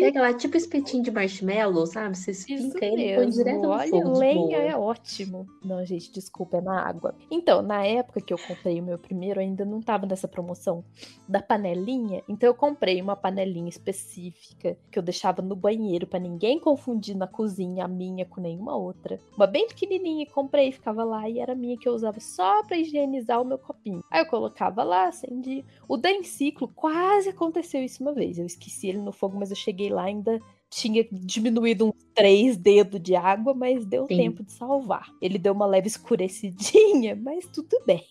Pega lá, tipo espetinho de marshmallow, sabe? Você esquenta ele e põe direto no fogo. lenha é ótimo. Não, gente, desculpa, é na água. Então, na época que eu comprei o meu primeiro, ainda não tava nessa promoção da panelinha. Então eu comprei uma panelinha específica que eu deixava no banheiro para ninguém confundir na cozinha a minha com nenhuma outra. Uma bem pequenininha, comprei, ficava lá e era minha que eu usava só para higienizar o meu copinho. Aí eu colocava lá, acendia. O da Enciclo quase aconteceu isso uma vez. Eu esqueci ele no fogo, mas eu cheguei lá ainda tinha diminuído uns três dedos de água, mas deu Sim. tempo de salvar. Ele deu uma leve escurecidinha, mas tudo bem.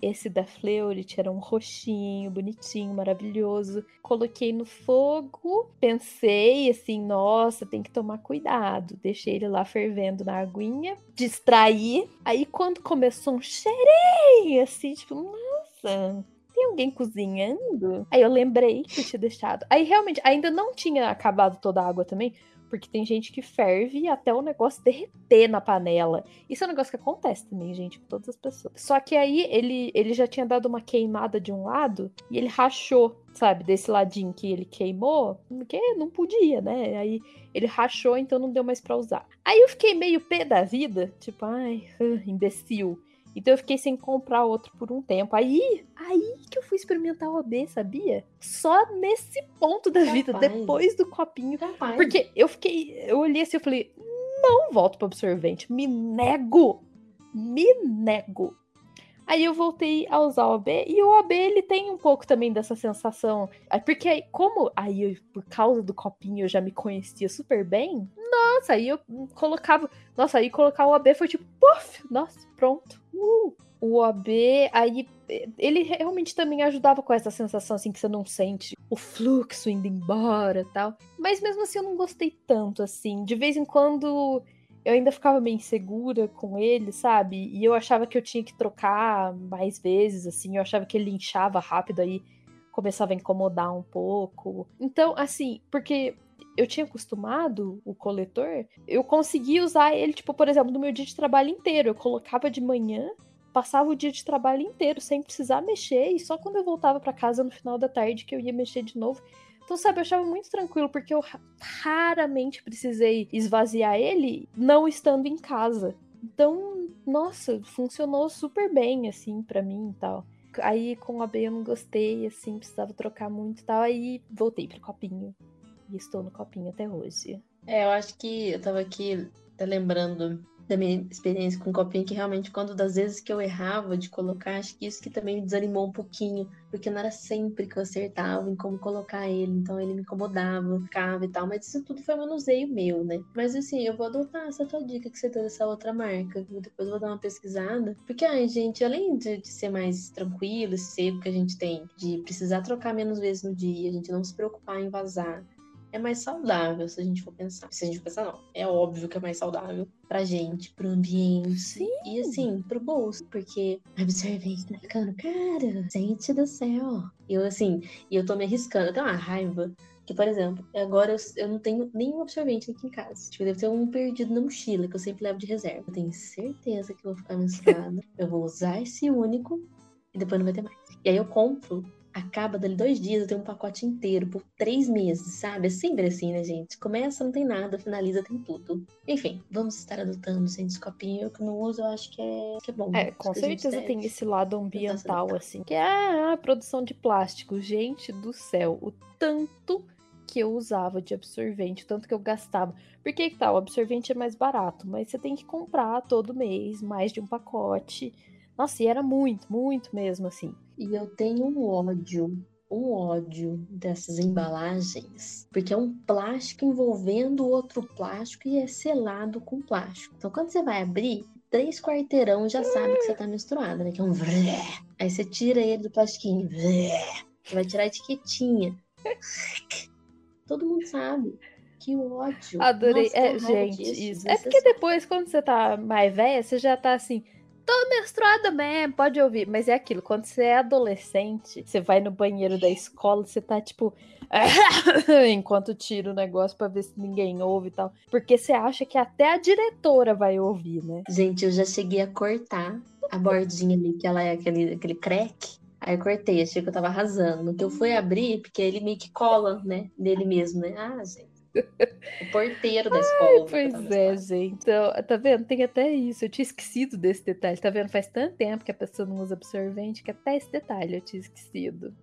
Esse da Fleurit era um roxinho, bonitinho, maravilhoso. Coloquei no fogo, pensei assim, nossa, tem que tomar cuidado. Deixei ele lá fervendo na aguinha, distraí. Aí quando começou um cheirinho, assim, tipo, nossa, alguém cozinhando? Aí eu lembrei que eu tinha deixado. Aí realmente, ainda não tinha acabado toda a água também, porque tem gente que ferve até o negócio derreter na panela. Isso é um negócio que acontece também, gente, com todas as pessoas. Só que aí ele, ele já tinha dado uma queimada de um lado e ele rachou, sabe, desse ladinho que ele queimou, porque não podia, né? Aí ele rachou, então não deu mais para usar. Aí eu fiquei meio pé da vida, tipo, ai, imbecil. Então eu fiquei sem comprar outro por um tempo. Aí, aí que eu fui experimentar o OB, sabia? Só nesse ponto da Capaz. vida, depois do copinho. Capaz. Porque eu fiquei, eu olhei assim, eu falei, não volto para absorvente, me nego. Me nego. Aí eu voltei a usar o OB e o OB ele tem um pouco também dessa sensação. Porque aí, como aí eu, por causa do copinho eu já me conhecia super bem, nossa, aí eu colocava. Nossa, aí colocar o OB foi tipo, puf, nossa, pronto. Uh, o OB, aí ele realmente também ajudava com essa sensação assim que você não sente o fluxo indo embora tal. Mas mesmo assim eu não gostei tanto assim. De vez em quando eu ainda ficava meio insegura com ele, sabe? E eu achava que eu tinha que trocar mais vezes, assim. Eu achava que ele inchava rápido, aí começava a incomodar um pouco. Então, assim, porque eu tinha acostumado o coletor, eu conseguia usar ele, tipo, por exemplo, no meu dia de trabalho inteiro. Eu colocava de manhã, passava o dia de trabalho inteiro sem precisar mexer, e só quando eu voltava para casa no final da tarde que eu ia mexer de novo. Então, sabe, eu achava muito tranquilo, porque eu raramente precisei esvaziar ele não estando em casa. Então, nossa, funcionou super bem, assim, para mim e tal. Aí com a B eu não gostei, assim, precisava trocar muito e tal. Aí voltei pro copinho. E estou no copinho até hoje. É, eu acho que eu tava aqui lembrando da minha experiência com o copinho, que realmente, quando das vezes que eu errava de colocar, acho que isso que também me desanimou um pouquinho, porque não era sempre que eu acertava em como colocar ele, então ele me incomodava, ficava e tal, mas isso tudo foi manuseio meu, né? Mas assim, eu vou adotar essa tua dica que você deu dessa outra marca, e depois vou dar uma pesquisada, porque, ai, gente, além de, de ser mais tranquilo, esse sebo que a gente tem, de precisar trocar menos vezes no dia, a gente não se preocupar em vazar, é mais saudável, se a gente for pensar. Se a gente for pensar, não. É óbvio que é mais saudável pra gente, pro ambiente. Sim. E assim, pro bolso. Porque absorvente tá ficando cara. Gente do céu. Eu, assim, e eu tô me arriscando. Eu tenho uma raiva. Que, por exemplo, agora eu, eu não tenho nenhum absorvente aqui em casa. Tipo, deve ter um perdido na mochila que eu sempre levo de reserva. Eu tenho certeza que eu vou ficar menstruada. eu vou usar esse único e depois não vai ter mais. E aí eu compro acaba dali dois dias, eu tenho um pacote inteiro por três meses, sabe? É sempre assim, né, gente? Começa, não tem nada, finaliza, tem tudo. Enfim, vamos estar adotando, esse copinho. Eu que não uso, eu acho que é, que é bom. É, com certeza tem esse lado ambiental, assim, que é a produção de plástico. Gente do céu, o tanto que eu usava de absorvente, o tanto que eu gastava. Por que que tá? O absorvente é mais barato, mas você tem que comprar todo mês mais de um pacote. Nossa, e era muito, muito mesmo, assim. E eu tenho um ódio, um ódio dessas embalagens, porque é um plástico envolvendo outro plástico e é selado com plástico. Então, quando você vai abrir, três quarteirão já sabe que você tá menstruada, né? Que é um vré. Aí você tira ele do plastiquinho, vré. Você vai tirar a etiquetinha. Todo mundo sabe. Que ódio. Adorei. Nossa, é, gente, isso. É porque depois, quando você tá mais velha, você já tá assim. Tô menstruada mesmo, pode ouvir. Mas é aquilo, quando você é adolescente, você vai no banheiro da escola, você tá tipo. enquanto tira o negócio pra ver se ninguém ouve e tal. Porque você acha que até a diretora vai ouvir, né? Gente, eu já cheguei a cortar a bordinha ali, que ela é aquele, aquele crack. Aí eu cortei, achei que eu tava arrasando. Que eu fui abrir, porque ele meio que cola, né? Nele mesmo, né? Ah, gente. O porteiro da escola. né, eu tava Pois é, gente. Então, tá vendo? Tem até isso. Eu tinha esquecido desse detalhe. Tá vendo? Faz tanto tempo que a pessoa não usa absorvente que até esse detalhe eu tinha esquecido.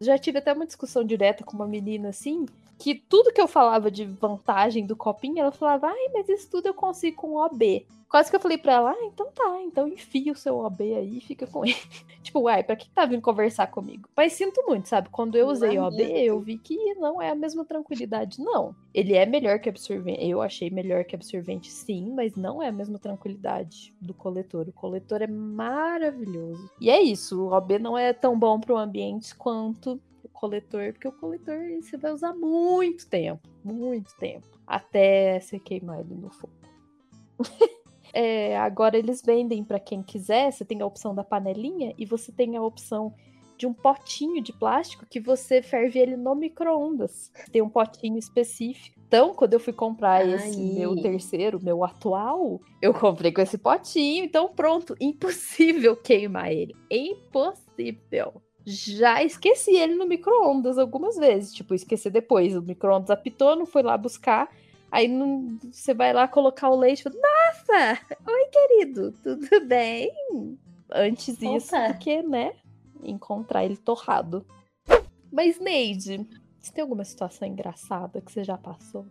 Já tive até uma discussão direta com uma menina assim, que tudo que eu falava de vantagem do copinho, ela falava, ai, mas isso tudo eu consigo com OB. Quase que eu falei pra ela, ah, então tá, então enfia o seu OB aí e fica com ele. tipo, uai, pra que tá vindo conversar comigo? Mas sinto muito, sabe? Quando eu usei é OB, eu vi que não é a mesma tranquilidade, não. Ele é melhor que absorvente. Eu achei melhor que absorvente, sim, mas não é a mesma tranquilidade do coletor. O coletor é maravilhoso. E é isso, o OB não é tão bom pro ambiente quanto o coletor, porque o coletor você vai usar muito tempo, muito tempo, até você queimar ele no fogo. É, agora eles vendem para quem quiser. Você tem a opção da panelinha e você tem a opção de um potinho de plástico que você ferve ele no micro-ondas. Tem um potinho específico. Então, quando eu fui comprar esse Ai. meu terceiro, meu atual, eu comprei com esse potinho. Então, pronto, impossível queimar ele. Impossível. Já esqueci ele no micro-ondas algumas vezes. Tipo, esqueci depois. O micro-ondas apitou, não foi lá buscar. Aí não- você vai lá colocar o leite e fala, nossa, oi querido, tudo bem? Antes isso Opa. do que, né, encontrar ele torrado. Mas, Neide, você tem alguma situação engraçada que você já passou?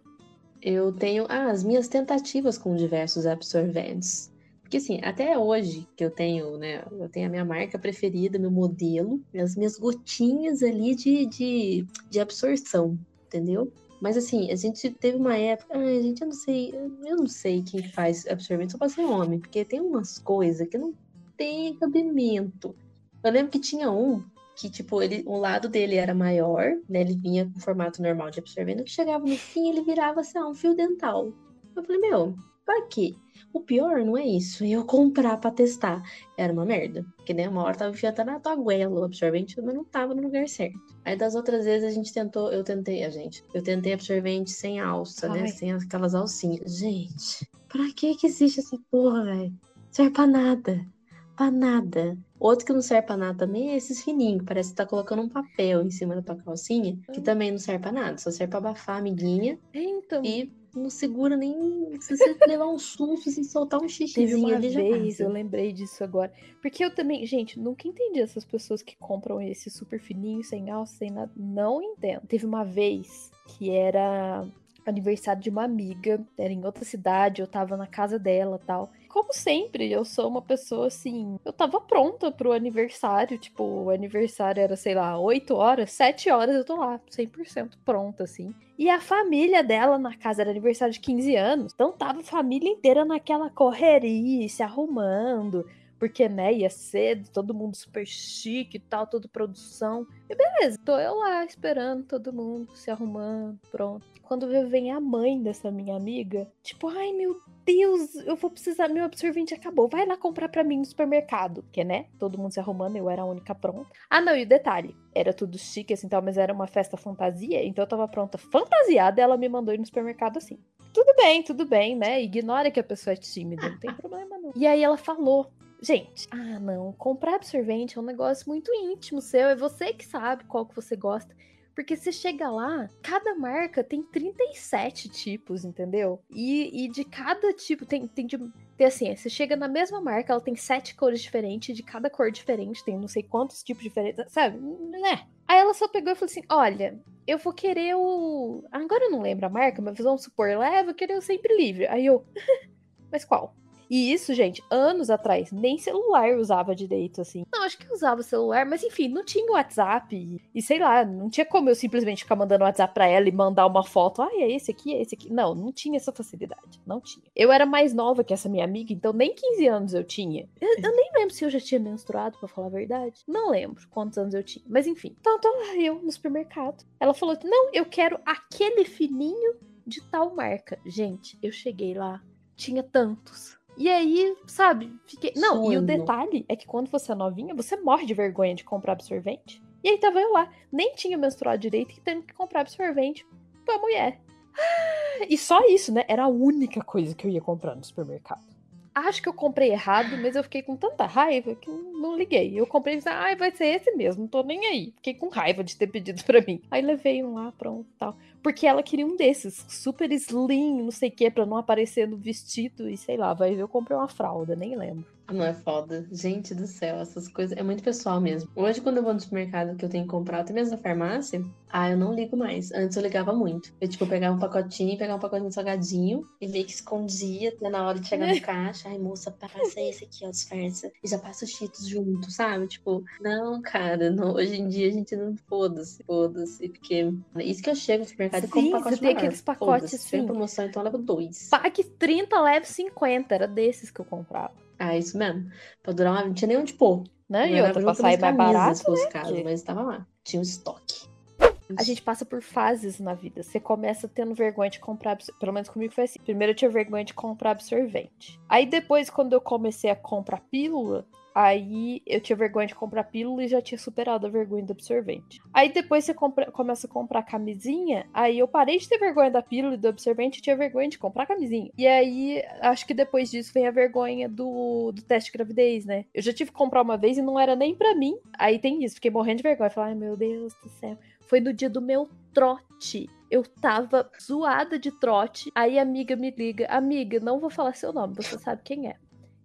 Eu tenho ah, as minhas tentativas com diversos absorventes. Porque assim, até hoje que eu tenho, né? Eu tenho a minha marca preferida, meu modelo, as minhas gotinhas ali de, de, de absorção, entendeu? Mas assim, a gente teve uma época. Ai, gente, eu não sei. Eu não sei quem faz absorvente, só ser homem, porque tem umas coisas que não tem cabimento. Eu lembro que tinha um que, tipo, ele, o lado dele era maior, né? Ele vinha com formato normal de absorvente, que chegava no fim, ele virava, assim, um fio dental. Eu falei, meu, pra quê? O pior não é isso, é eu comprar pra testar. Era uma merda. Porque, né, uma hora tava enfiando na tua goela o absorvente, mas não tava no lugar certo. Aí das outras vezes a gente tentou, eu tentei, a gente, eu tentei absorvente sem alça, né? Ai. Sem aquelas alcinhas. Gente, pra que que existe essa porra, velho? Serve pra nada. Pra nada. Outro que não serve pra nada também é esses fininhos. Parece que tá colocando um papel em cima da tua calcinha, que também não serve pra nada. Só serve pra abafar a amiguinha Então, e não segura nem se você levar um susto, se soltar um teve xixizinho uma ali vez, eu lembrei disso agora. Porque eu também, gente, nunca entendi essas pessoas que compram esse super fininho, sem alça, sem nada. Não entendo. Teve uma vez que era aniversário de uma amiga, era em outra cidade, eu tava na casa dela tal. Como sempre, eu sou uma pessoa assim. Eu tava pronta pro aniversário. Tipo, o aniversário era, sei lá, 8 horas, 7 horas eu tô lá, 100% pronta, assim. E a família dela na casa era aniversário de 15 anos. Então tava a família inteira naquela correria, se arrumando. Porque, né, ia cedo, todo mundo super chique e tal, toda produção. E beleza, tô eu lá esperando todo mundo se arrumando, pronto. Quando vem a mãe dessa minha amiga, tipo, ai meu Deus, eu vou precisar, meu absorvente acabou. Vai lá comprar pra mim no supermercado. Que, né? Todo mundo se arrumando, eu era a única pronta. Ah, não, e o detalhe: era tudo chique assim tal, mas era uma festa fantasia, então eu tava pronta fantasiada e ela me mandou ir no supermercado assim. Tudo bem, tudo bem, né? Ignora que a pessoa é tímida, não tem problema não. E aí ela falou Gente, ah, não. Comprar absorvente é um negócio muito íntimo seu. É você que sabe qual que você gosta. Porque você chega lá, cada marca tem 37 tipos, entendeu? E, e de cada tipo, tem, tem de. Tem assim, você chega na mesma marca, ela tem sete cores diferentes, de cada cor diferente, tem não sei quantos tipos diferentes, sabe? Né? Aí ela só pegou e falou assim: olha, eu vou querer o. Agora eu não lembro a marca, mas vamos supor, leva, eu querer o sempre livre. Aí eu. mas qual? E isso, gente, anos atrás, nem celular eu usava direito, assim. Não, acho que usava celular, mas enfim, não tinha WhatsApp. E, e, sei lá, não tinha como eu simplesmente ficar mandando WhatsApp pra ela e mandar uma foto. Ah, é esse aqui, é esse aqui. Não, não tinha essa facilidade. Não tinha. Eu era mais nova que essa minha amiga, então nem 15 anos eu tinha. Eu, eu nem lembro se eu já tinha menstruado, para falar a verdade. Não lembro quantos anos eu tinha. Mas enfim. Então, tô eu no supermercado. Ela falou: não, eu quero aquele fininho de tal marca. Gente, eu cheguei lá, tinha tantos e aí, sabe, fiquei. Não, e o detalhe é que quando você é novinha, você morre de vergonha de comprar absorvente. E aí tava eu lá, nem tinha menstruado direito e tendo que comprar absorvente pra mulher. E só isso, né? Era a única coisa que eu ia comprar no supermercado. Acho que eu comprei errado, mas eu fiquei com tanta raiva que não liguei. Eu comprei e disse, ah, vai ser esse mesmo, não tô nem aí. Fiquei com raiva de ter pedido pra mim. Aí levei um lá, pronto, tal. Porque ela queria um desses, super slim, não sei o que, pra não aparecer no vestido e sei lá, vai ver, eu comprei uma fralda, nem lembro. Não é foda. Gente do céu, essas coisas é muito pessoal mesmo. Hoje, quando eu vou no supermercado que eu tenho que comprar, até mesmo na farmácia, ah, eu não ligo mais. Antes eu ligava muito. Eu, tipo, pegava um pacotinho, pegava um pacotinho de salgadinho e meio que escondia até na hora de chegar no caixa. Ai, moça, passa esse aqui, ó, disfarça. E já passa os cheetos junto, sabe? Tipo, não, cara, não, hoje em dia a gente não foda-se, foda-se. Porque isso que eu chego no supermercado e compro pacote você tem aqueles pacotes assim. Tem promoção, então eu levo dois. Pack 30, leve 50. Era desses que eu comprava. Ah, isso mesmo. Pra durar uma. Não tinha nem onde pôr. Não, e outra, pra sair mais barato, né? Caso. Mas tava lá. Tinha um estoque. A gente passa por fases na vida. Você começa tendo vergonha de comprar. Pelo menos comigo foi assim. Primeiro eu tinha vergonha de comprar absorvente. Aí depois, quando eu comecei a comprar pílula, Aí eu tinha vergonha de comprar pílula e já tinha superado a vergonha do absorvente. Aí depois você compra, começa a comprar camisinha, aí eu parei de ter vergonha da pílula e do absorvente e tinha vergonha de comprar camisinha. E aí acho que depois disso vem a vergonha do, do teste de gravidez, né? Eu já tive que comprar uma vez e não era nem para mim. Aí tem isso, fiquei morrendo de vergonha. Falei, ai meu Deus do céu. Foi no dia do meu trote. Eu tava zoada de trote. Aí a amiga me liga: Amiga, não vou falar seu nome, você sabe quem é.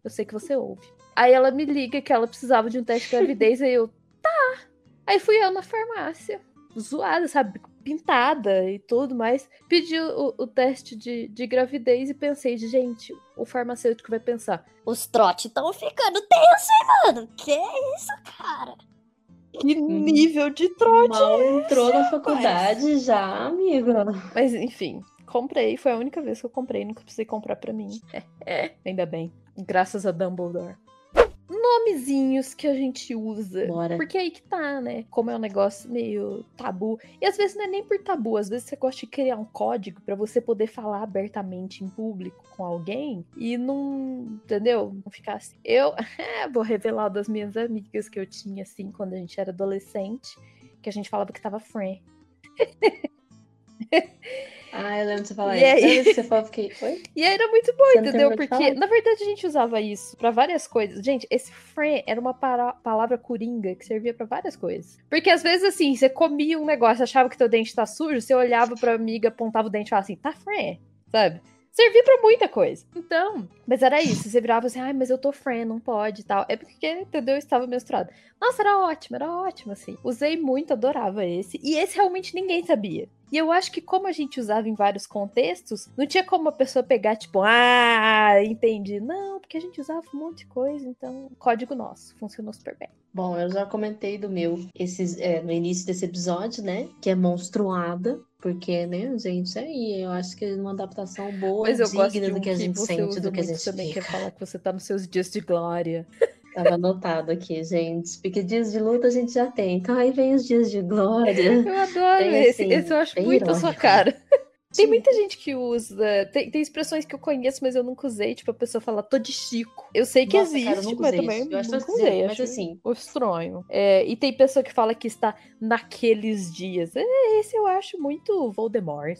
Eu sei que você ouve. Aí ela me liga que ela precisava de um teste de gravidez, aí eu, tá. Aí fui eu na farmácia, zoada, sabe? Pintada e tudo mais. Pedi o, o teste de, de gravidez e pensei, gente, o farmacêutico vai pensar. Os trotes estão ficando tensos, hein, mano? Que isso, cara? Que nível de trote! Mal entrou na faculdade já, amiga. Mas enfim, comprei. Foi a única vez que eu comprei. Nunca precisei comprar para mim. É, é, ainda bem. Graças a Dumbledore nomezinhos que a gente usa. Bora. Porque aí que tá, né? Como é um negócio meio tabu. E às vezes não é nem por tabu, às vezes você gosta de criar um código para você poder falar abertamente em público com alguém e não, entendeu? Não ficar assim. Eu vou revelar das minhas amigas que eu tinha assim quando a gente era adolescente, que a gente falava que tava friend. Ah, eu lembro de você falar e isso. Aí... Você falou, fiquei, Oi? E aí era muito bom, você entendeu? Porque, na verdade, a gente usava isso para várias coisas. Gente, esse friend era uma palavra coringa que servia para várias coisas. Porque às vezes, assim, você comia um negócio, achava que teu dente tá sujo, você olhava pra amiga, apontava o dente e falava assim, tá friend, sabe? Servia para muita coisa. Então, mas era isso. Você virava assim, ai, mas eu tô friend, não pode e tal. É porque, entendeu? Eu estava menstruada. Nossa, era ótimo, era ótimo, assim. Usei muito, adorava esse. E esse realmente ninguém sabia. E eu acho que como a gente usava em vários contextos, não tinha como a pessoa pegar, tipo, ah, entendi. Não, porque a gente usava um monte de coisa, então, código nosso, funcionou super bem. Bom, eu já comentei do meu esses, é, no início desse episódio, né? Que é monstruada. Porque, né, gente, aí eu acho que é uma adaptação boa, Mas eu digna gosto um do que a gente sente, do que a gente também quer falar que você tá nos seus dias de glória. Tava anotado aqui, gente. Porque dias de luta a gente já tem. Então aí vem os dias de glória. Eu adoro esse. Assim, esse eu acho muito irônico. a sua cara. Tem muita gente que usa. Tem, tem, expressões que eu conheço, mas eu nunca usei. Tipo, a pessoa fala, tô de Chico. Eu sei que Nossa, existe, cara, mas também eu acho nunca usei. Mas assim. O estranho. É, e tem pessoa que fala que está naqueles dias. É, esse eu acho muito Voldemort.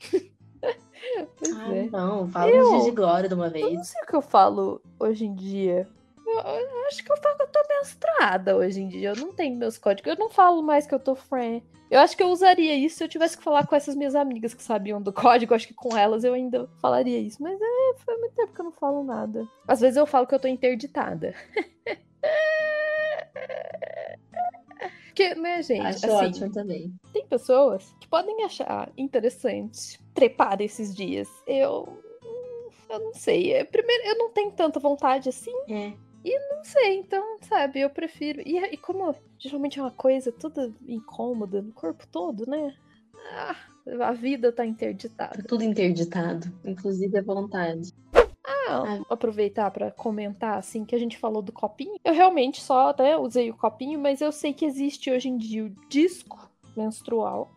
ah, é. não. Fala eu, dias de glória de uma vez. Eu não sei o que eu falo hoje em dia. Eu, eu acho que eu falo que eu tô menstruada hoje em dia. Eu não tenho meus códigos. Eu não falo mais que eu tô friend. Eu acho que eu usaria isso se eu tivesse que falar com essas minhas amigas que sabiam do código. Acho que com elas eu ainda falaria isso. Mas é, foi muito tempo que eu não falo nada. Às vezes eu falo que eu tô interditada. Porque, né, gente? Acho assim, ótimo também. tem pessoas que podem achar interessante trepar esses dias. Eu. Eu não sei. É, Primeiro, eu não tenho tanta vontade assim. É. Não sei, então, sabe, eu prefiro. E, e como geralmente é uma coisa toda incômoda no corpo todo, né? Ah, a vida tá Tá interditada. tudo interditado, inclusive a vontade. Ah, aproveitar pra comentar assim que a gente falou do copinho. Eu realmente só né, usei o copinho, mas eu sei que existe hoje em dia o disco menstrual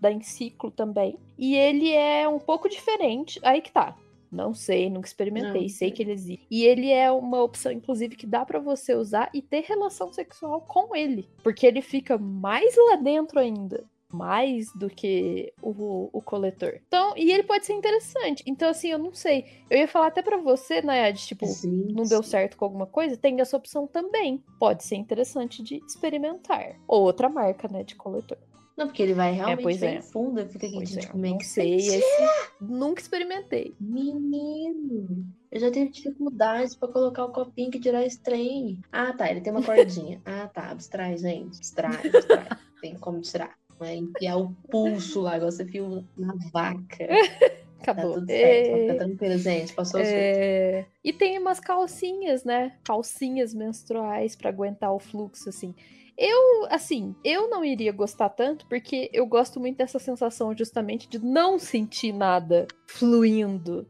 da Enciclo também. E ele é um pouco diferente. Aí que tá. Não sei, nunca experimentei, Não sei que ele existe. E ele é uma opção, inclusive, que dá pra você usar e ter relação sexual com ele. Porque ele fica mais lá dentro ainda. Mais do que o, o coletor. Então, e ele pode ser interessante. Então, assim, eu não sei. Eu ia falar até pra você, Nayad, tipo, Gente. não deu certo com alguma coisa, tem essa opção também. Pode ser interessante de experimentar. Ou outra marca, né, de coletor. Não, porque ele vai realmente pois bem é. fundo. Eu fico aqui, Pois gente, é, como é que sei. Esse... Nunca experimentei. Menino, eu já tive dificuldades pra colocar o copinho que tirar esse trem. Ah, tá, ele tem uma cordinha. Ah, tá, abstrai, gente. Abstrai, abstrai. tem como tirar. É enfiar o pulso lá, igual você fio na vaca. Tá Acabou. tudo certo, É, ficar tranquila, gente. Passou o é, E tem umas calcinhas, né? Calcinhas menstruais pra aguentar o fluxo, assim. Eu, assim, eu não iria gostar tanto, porque eu gosto muito dessa sensação justamente de não sentir nada fluindo.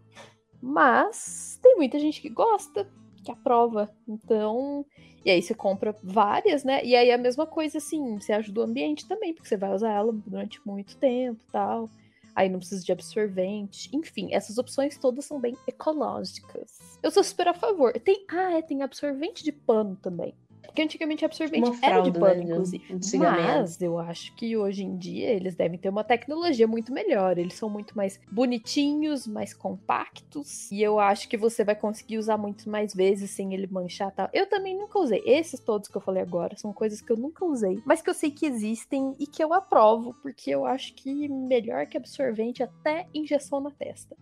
Mas tem muita gente que gosta, que aprova. Então, e aí você compra várias, né? E aí a mesma coisa, assim, você ajuda o ambiente também, porque você vai usar ela durante muito tempo tal. Aí não precisa de absorvente. Enfim, essas opções todas são bem ecológicas. Eu sou super a favor. Tem, ah, é, tem absorvente de pano também. Porque antigamente absorvente Uma era de fralda, pano, né, inclusive. Mas eu acho que hoje em dia eles devem ter uma tecnologia muito melhor. Eles são muito mais bonitinhos, mais compactos. E eu acho que você vai conseguir usar muito mais vezes sem ele manchar e tal. Eu também nunca usei. Esses todos que eu falei agora são coisas que eu nunca usei, mas que eu sei que existem e que eu aprovo, porque eu acho que melhor que absorvente até injeção na testa.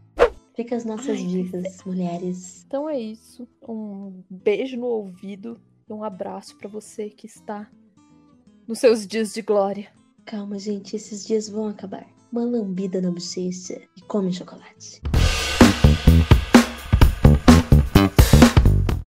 Fica as nossas Ai, dicas, mulheres. Então é isso. Um beijo no ouvido e um abraço pra você que está nos seus dias de glória. Calma, gente, esses dias vão acabar. Uma lambida na bochecha e come chocolate.